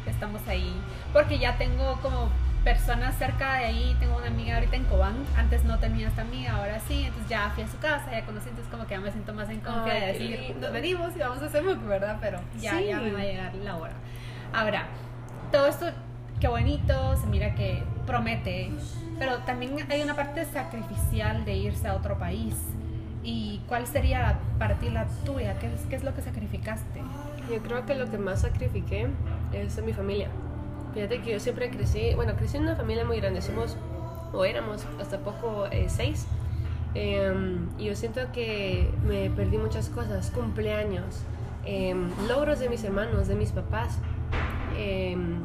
es- estamos ahí. Porque ya tengo como personas cerca de ahí. Tengo una amiga ahorita en Cobán. Antes no tenía esta amiga, ahora sí. Entonces ya fui a su casa, ya conocí. Entonces como que ya me siento más en confianza de decir, nos venimos y vamos a hacer MOOC, ¿verdad? Pero ya, Sí. ya me va a llegar la hora. Ahora, todo esto, qué bonito, se mira que promete, pero también hay una parte sacrificial de irse a otro país. ¿Y cuál sería la- para ti la tuya? ¿Qué es, qué es lo que sacrificaste? Yo creo que lo que más sacrifiqué es mi familia. Fíjate que yo siempre crecí, bueno, crecí en una familia muy grande, somos, o éramos hasta poco eh, seis. Em, y yo siento que me perdí muchas cosas, cumpleaños, em, logros de mis hermanos, de mis papás. Em,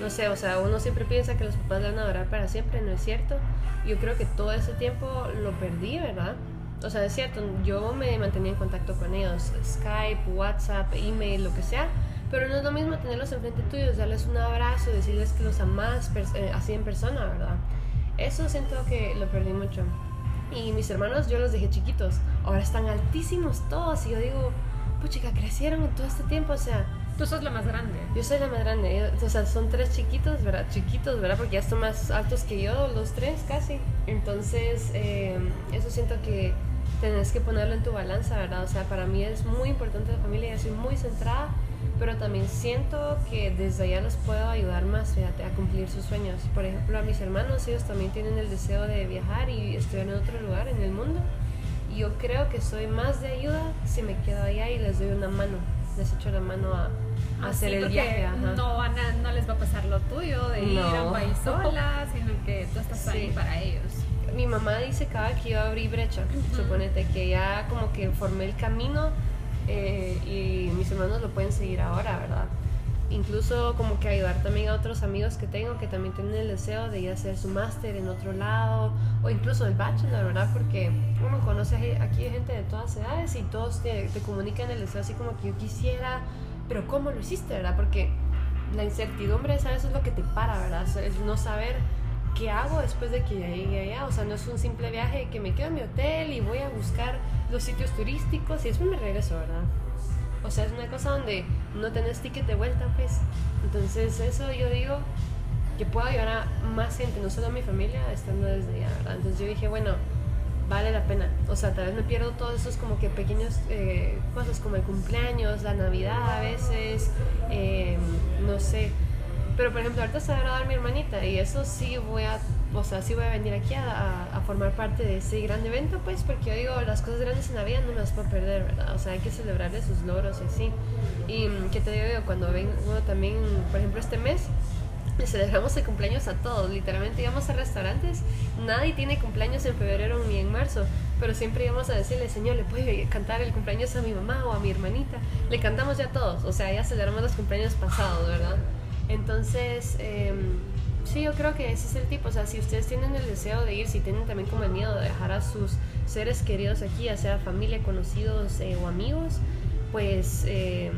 no sé, o sea, uno siempre piensa que los papás van a durar para siempre, no es cierto. Yo creo que todo ese tiempo lo perdí, ¿verdad? O sea, es cierto, yo me mantenía en contacto con ellos, Skype, WhatsApp, email, lo que sea, pero no es lo mismo tenerlos enfrente tuyo, darles un abrazo, decirles que los amas pers- eh, así en persona, ¿verdad? Eso siento que lo perdí mucho. Y mis hermanos yo los dejé chiquitos, ahora están altísimos todos y yo digo, puchica, crecieron en todo este tiempo, o sea, Tú sos la más grande. yo soy la más grande, o sea, son tres chiquitos, ¿verdad? Chiquitos, ¿verdad? Porque ya están más altos que yo, los tres casi. Entonces, eh, eso siento que tenés que ponerlo en tu balanza, ¿verdad? O sea, para mí es muy importante la familia, yo soy muy centrada, pero también siento que desde allá los puedo ayudar más, fíjate, a cumplir sus sueños. Por ejemplo, a mis hermanos, ellos también tienen el deseo de viajar y estudiar en otro lugar en el mundo. Y yo creo que soy más de ayuda si me quedo allá y les doy una mano, les echo la mano a, a hacer Sí, el viaje. ajá. No, van a- no les va a pasar lo tuyo de ir a No. un país sola, sino que tú estás ahí Sí. para ellos. Mi mamá dice cada que yo abrí brecha, suponete que ya como que formé el camino eh, y mis hermanos lo pueden seguir ahora, ¿verdad? Incluso como que ayudar también a otros amigos que tengo que también tienen el deseo de ir a hacer su máster en otro lado o incluso el bachelor, ¿verdad? Porque uno conoce aquí gente de todas edades y todos te, te comunican el deseo así como que yo quisiera, pero ¿cómo lo hiciste, verdad? Porque la incertidumbre es a veces lo que te para, ¿verdad? Es no saber qué hago después de que ya llegue allá. O sea, no es un simple viaje que me quedo en mi hotel y voy a buscar los sitios turísticos y después me regreso, ¿verdad? O sea, es una cosa donde no tenés ticket de vuelta, pues. Entonces, eso yo digo que puedo ayudar a más gente, no solo a mi familia, estando desde allá, ¿verdad? Entonces yo dije, bueno, vale la pena. O sea, tal vez me pierdo todos esos como que pequeños eh, cosas como el cumpleaños, la Navidad a veces, eh, no sé. Pero por ejemplo, ahorita se va a mi hermanita y eso sí voy a, o sea, sí voy a venir aquí a, a- formar parte de ese gran evento, pues, porque yo digo, las cosas grandes en la vida no me las puedo perder, ¿verdad? O sea, hay que celebrarle sus logros y así. Y mm, qué te digo cuando vengo también, por ejemplo, este mes, le celebramos el cumpleaños a todos, literalmente íbamos a restaurantes, nadie tiene cumpleaños en febrero ni en marzo, pero siempre íbamos a decirle, señor, ¿le puede cantar el cumpleaños a mi mamá o a mi hermanita? Le cantamos ya a todos, o sea, ya celebramos los cumpleaños pasados, ¿verdad? Entonces, em, sí, yo creo que ese es el tipo, o sea, si ustedes tienen el deseo de ir, si tienen también como el miedo de dejar a sus seres queridos aquí, ya sea familia, conocidos eh, o amigos, pues... em,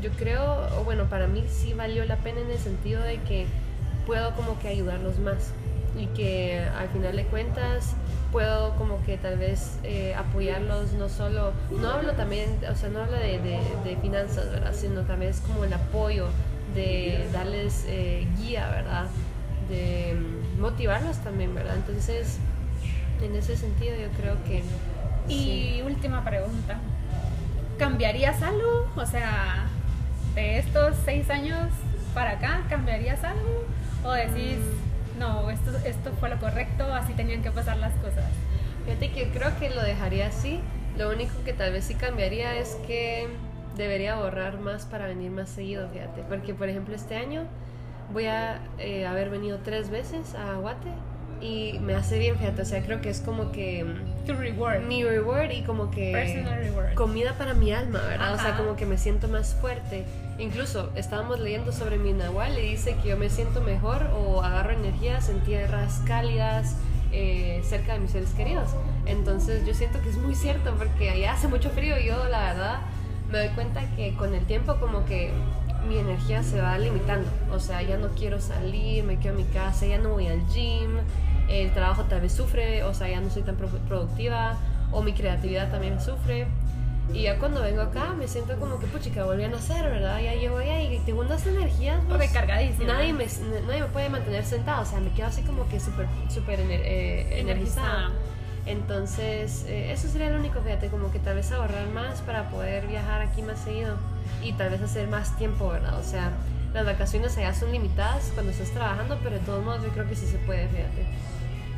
yo creo, o bueno, para mí sí valió la pena en el sentido de que puedo como que ayudarlos más. y que al final de cuentas puedo como que tal vez eh, apoyarlos no solo, no hablo también, o sea, no hablo de, de, finanzas, ¿verdad? Sino también es como el apoyo de darles eh, guía, ¿verdad? De motivarlos también, ¿verdad? Entonces, en ese sentido yo creo que... Y última pregunta, ¿cambiarías algo? O sea, de estos seis años para acá, ¿cambiarías algo? ¿O decís, no, esto, esto fue lo correcto, así tenían que pasar las cosas? Fíjate que creo que lo dejaría así. Lo único que tal vez sí cambiaría es que debería ahorrar más para venir más seguido, fíjate. Porque, por ejemplo, este año voy a eh, haber venido tres veces a Guate y me hace bien, fíjate. O sea, creo que es como que. Mm, tu reward. Mi reward y como que. Comida para mi alma, ¿verdad? O sea, como que me siento más fuerte. Incluso estábamos leyendo sobre mi Nahual y dice que yo me siento mejor o agarro energías en tierras cálidas. Eh, cerca de mis seres queridos. Entonces yo siento que es muy cierto porque allá hace mucho frío y yo la verdad me doy cuenta que con el tiempo como que mi energía se va limitando. O sea, ya no quiero salir, me quedo en mi casa, ya no voy al gym, el trabajo tal vez sufre, o sea, ya no soy tan productiva, o mi creatividad también sufre. Y ya cuando vengo acá me siento como que, puchica, volví a nacer, ¿verdad? Ya llevo allá y tengo unas energías. Pues, Recargadísima. Nadie me, nadie me puede mantener sentado, o sea, me quedo así como que súper super eh, energizada. Entonces, eh, eso sería lo único, fíjate, como que tal vez ahorrar más para poder viajar aquí más seguido y tal vez hacer más tiempo, ¿verdad? O sea, las vacaciones allá son limitadas cuando estás trabajando, pero de todos modos yo creo que sí se puede, fíjate.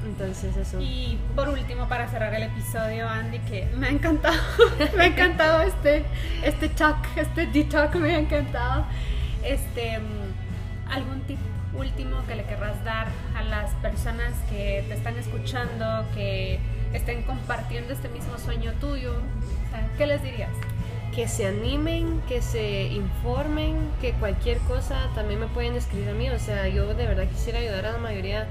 Entonces eso. Y por último, para cerrar el episodio, Andy, que me ha encantado, me ha encantado este, este talk, este detox, me ha encantado. Este, ¿Algún tip último que le querrás dar a las personas que te están escuchando, que estén compartiendo este mismo sueño tuyo? ¿Qué les dirías? que se animen, que se informen, que cualquier cosa también me pueden escribir a mí. O sea, yo de verdad quisiera ayudar a la mayoría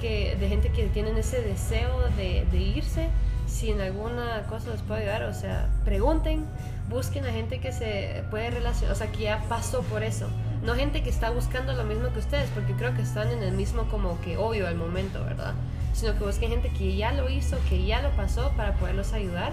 que, de gente que tienen ese deseo de, irse. Si en alguna cosa les puedo ayudar, o sea, pregunten, busquen a gente que se puede relacionar, o sea, que ya pasó por eso. No gente que está buscando lo mismo que ustedes, porque creo que están en el mismo como que hoyo al momento, ¿verdad? Sino que busquen gente que ya lo hizo, que ya lo pasó para poderlos ayudar.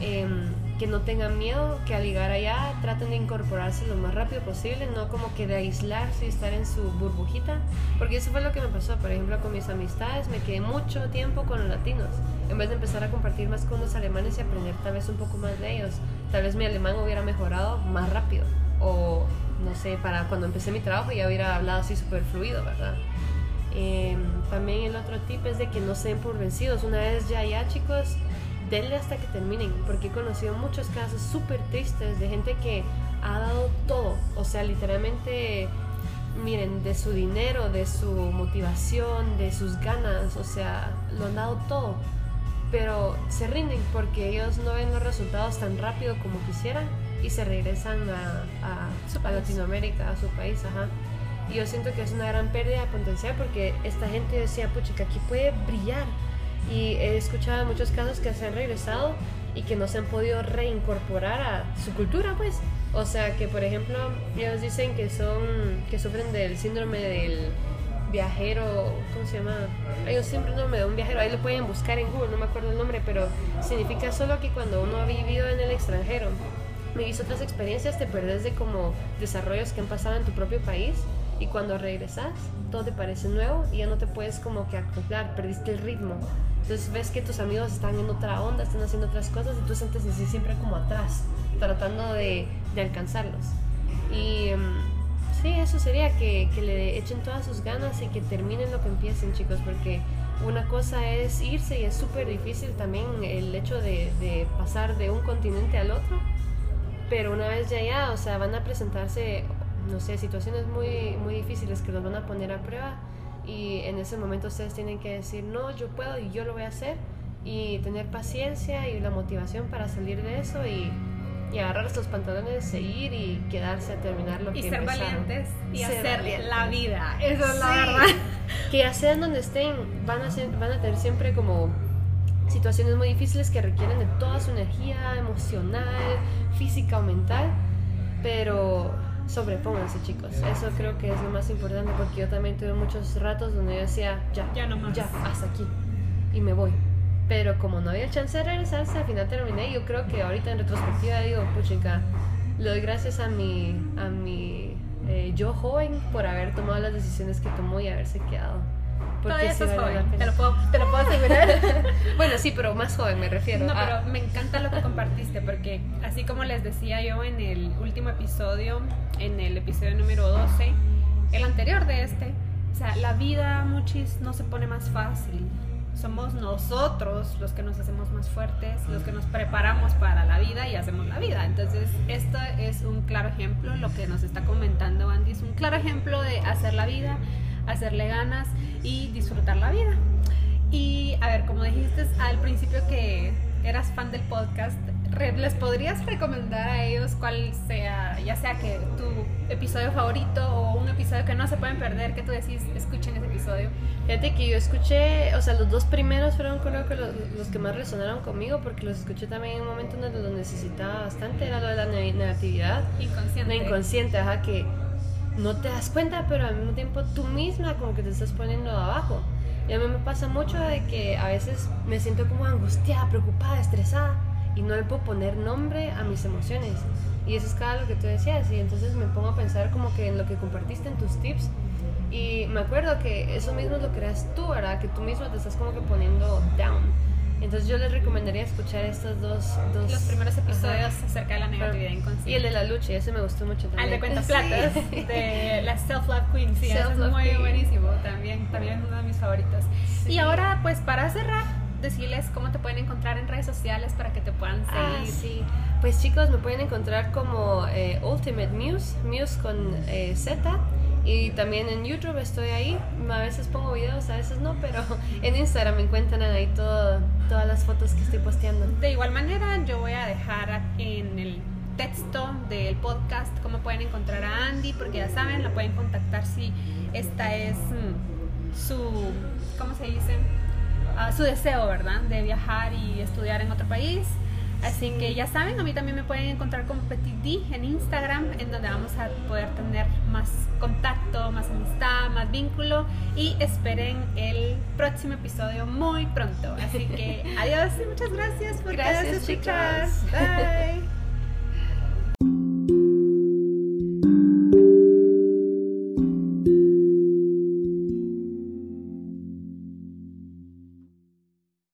Em, que no tengan miedo, que al llegar allá traten de incorporarse lo más rápido posible, no como que de aislarse y estar en su burbujita, porque eso fue lo que me pasó, por ejemplo, con mis amistades, me quedé mucho tiempo con los latinos, en vez de empezar a compartir más con los alemanes y aprender tal vez un poco más de ellos, tal vez mi alemán hubiera mejorado más rápido, o no sé, para cuando empecé mi trabajo ya hubiera hablado así súper fluido, ¿verdad? Em, también el otro tip es de que no se den por vencidos, una vez ya ya chicos, denle hasta que terminen, porque he conocido muchos casos súper tristes de gente que ha dado todo, o sea, literalmente, miren, de su dinero, de su motivación, de sus ganas, o sea, lo han dado todo, pero se rinden porque ellos no ven los resultados tan rápido como quisieran y se regresan a, a, Latinoamérica, a su país, ajá. Y yo siento que es una gran pérdida de potencial porque esta gente decía, pucha, que aquí puede brillar y he escuchado muchos casos que se han regresado y que no se han podido reincorporar a su cultura, pues. O sea, que por ejemplo, ellos dicen que son, que sufren del síndrome del viajero, ¿cómo se llama? Hay un síndrome de un viajero, ahí lo pueden buscar en Google, no me acuerdo el nombre, pero significa solo que cuando uno ha vivido en el extranjero, hizo otras experiencias, te perdes de como desarrollos que han pasado en tu propio país y cuando regresas todo te parece nuevo y ya no te puedes como que acoplar, perdiste el ritmo. Entonces ves que tus amigos están en otra onda, están haciendo otras cosas y tú sientes así siempre como atrás, tratando de, de alcanzarlos. Y em, sí, eso sería que, que, le echen todas sus ganas y que terminen lo que empiecen, chicos, porque una cosa es irse y es súper difícil también el hecho de, de, pasar de un continente al otro, pero una vez ya allá, o sea, van a presentarse, no sé, situaciones muy, muy difíciles que los van a poner a prueba y en ese momento ustedes tienen que decir, no, yo puedo y yo lo voy a hacer y tener paciencia y la motivación para salir de eso y, y agarrar estos pantalones, seguir y quedarse a terminar lo y que ser valientes y hacer la vida, eso es la verdad. Que ya sean donde estén, van a, ser, van a tener siempre como situaciones muy difíciles que requieren de toda su energía emocional, física o mental, pero sobrepónganse chicos. Eso creo que es lo más importante porque yo también tuve muchos ratos donde yo decía, ya, Ya no más. ya, hasta aquí. Y me voy. Pero como no había chance de regresarse, al final terminé. Yo creo que ahorita en retrospectiva digo, puchica, le doy gracias a mi, a mi eh, yo joven por haber tomado las decisiones que tomó y haberse quedado. Todavía sí estás vale joven, te lo puedo, te lo puedo asegurar. Bueno, sí, pero más joven me refiero. No, Ah, pero me encanta lo que compartiste porque así como les decía yo en el último episodio, en el episodio número 12, el anterior de este, o sea, la vida muchis no se pone más fácil. Somos nosotros los que nos hacemos más fuertes, los que nos preparamos para la vida y hacemos la vida. Entonces, esto es un claro ejemplo, lo que nos está comentando Andy es un claro ejemplo de hacer la vida, hacerle ganas y disfrutar la vida. Y a ver, como dijiste al principio que eras fan del podcast, ¿les podrías recomendar a ellos cuál sea, ya sea que tu episodio favorito o un episodio que no se pueden perder, que tú decís, escuchen ese episodio? Fíjate que yo escuché, o sea, los dos primeros fueron creo que los, los que más resonaron conmigo porque los escuché también en un momento donde lo necesitaba bastante, era lo de la ne- negatividad, Inconsciente. la inconsciente, ajá, que no te das cuenta, pero al mismo tiempo tú misma como que te estás poniendo abajo. Y a mí me pasa mucho de que a veces me siento como angustiada, preocupada, estresada y no le puedo poner nombre a mis emociones. Y eso es cada lo que tú decías y entonces me pongo a pensar como que en lo que compartiste en tus tips y me acuerdo que eso mismo lo creas tú, ¿verdad? Que tú mismo te estás como que poniendo down. Entonces yo les recomendaría escuchar estos dos... dos Los primeros episodios Ajá. acerca de la negatividad inconsciente. Y el de la lucha, ese me gustó mucho Al también. de cuentas platas, Sí. de la Self Love Queen, sí, ese es Self-Love muy Queen. buenísimo, también, también es uno de mis favoritos. Sí. Y ahora, pues para cerrar, decirles cómo te pueden encontrar en redes sociales para que te puedan Ah, seguir. sí. Pues chicos, me pueden encontrar como eh, Ultimate Muse, Muse con eh, Z. Y también en YouTube estoy ahí. A veces pongo videos, a veces no, pero en Instagram me encuentran ahí todo, todas las fotos que estoy posteando. De igual manera, yo voy a dejar en el texto del podcast cómo pueden encontrar a Andy, porque ya saben, la pueden contactar si esta es mm, su, ¿cómo se dice? Ah, su deseo, ¿verdad? De viajar y estudiar en otro país. Así Sí. que ya saben, a mí también me pueden encontrar como Petit D en Instagram, en donde vamos a poder tener más contacto, más amistad, más vínculo. Y esperen el próximo episodio muy pronto. Así que adiós y muchas gracias por Gracias, escuchar. chicos. Bye.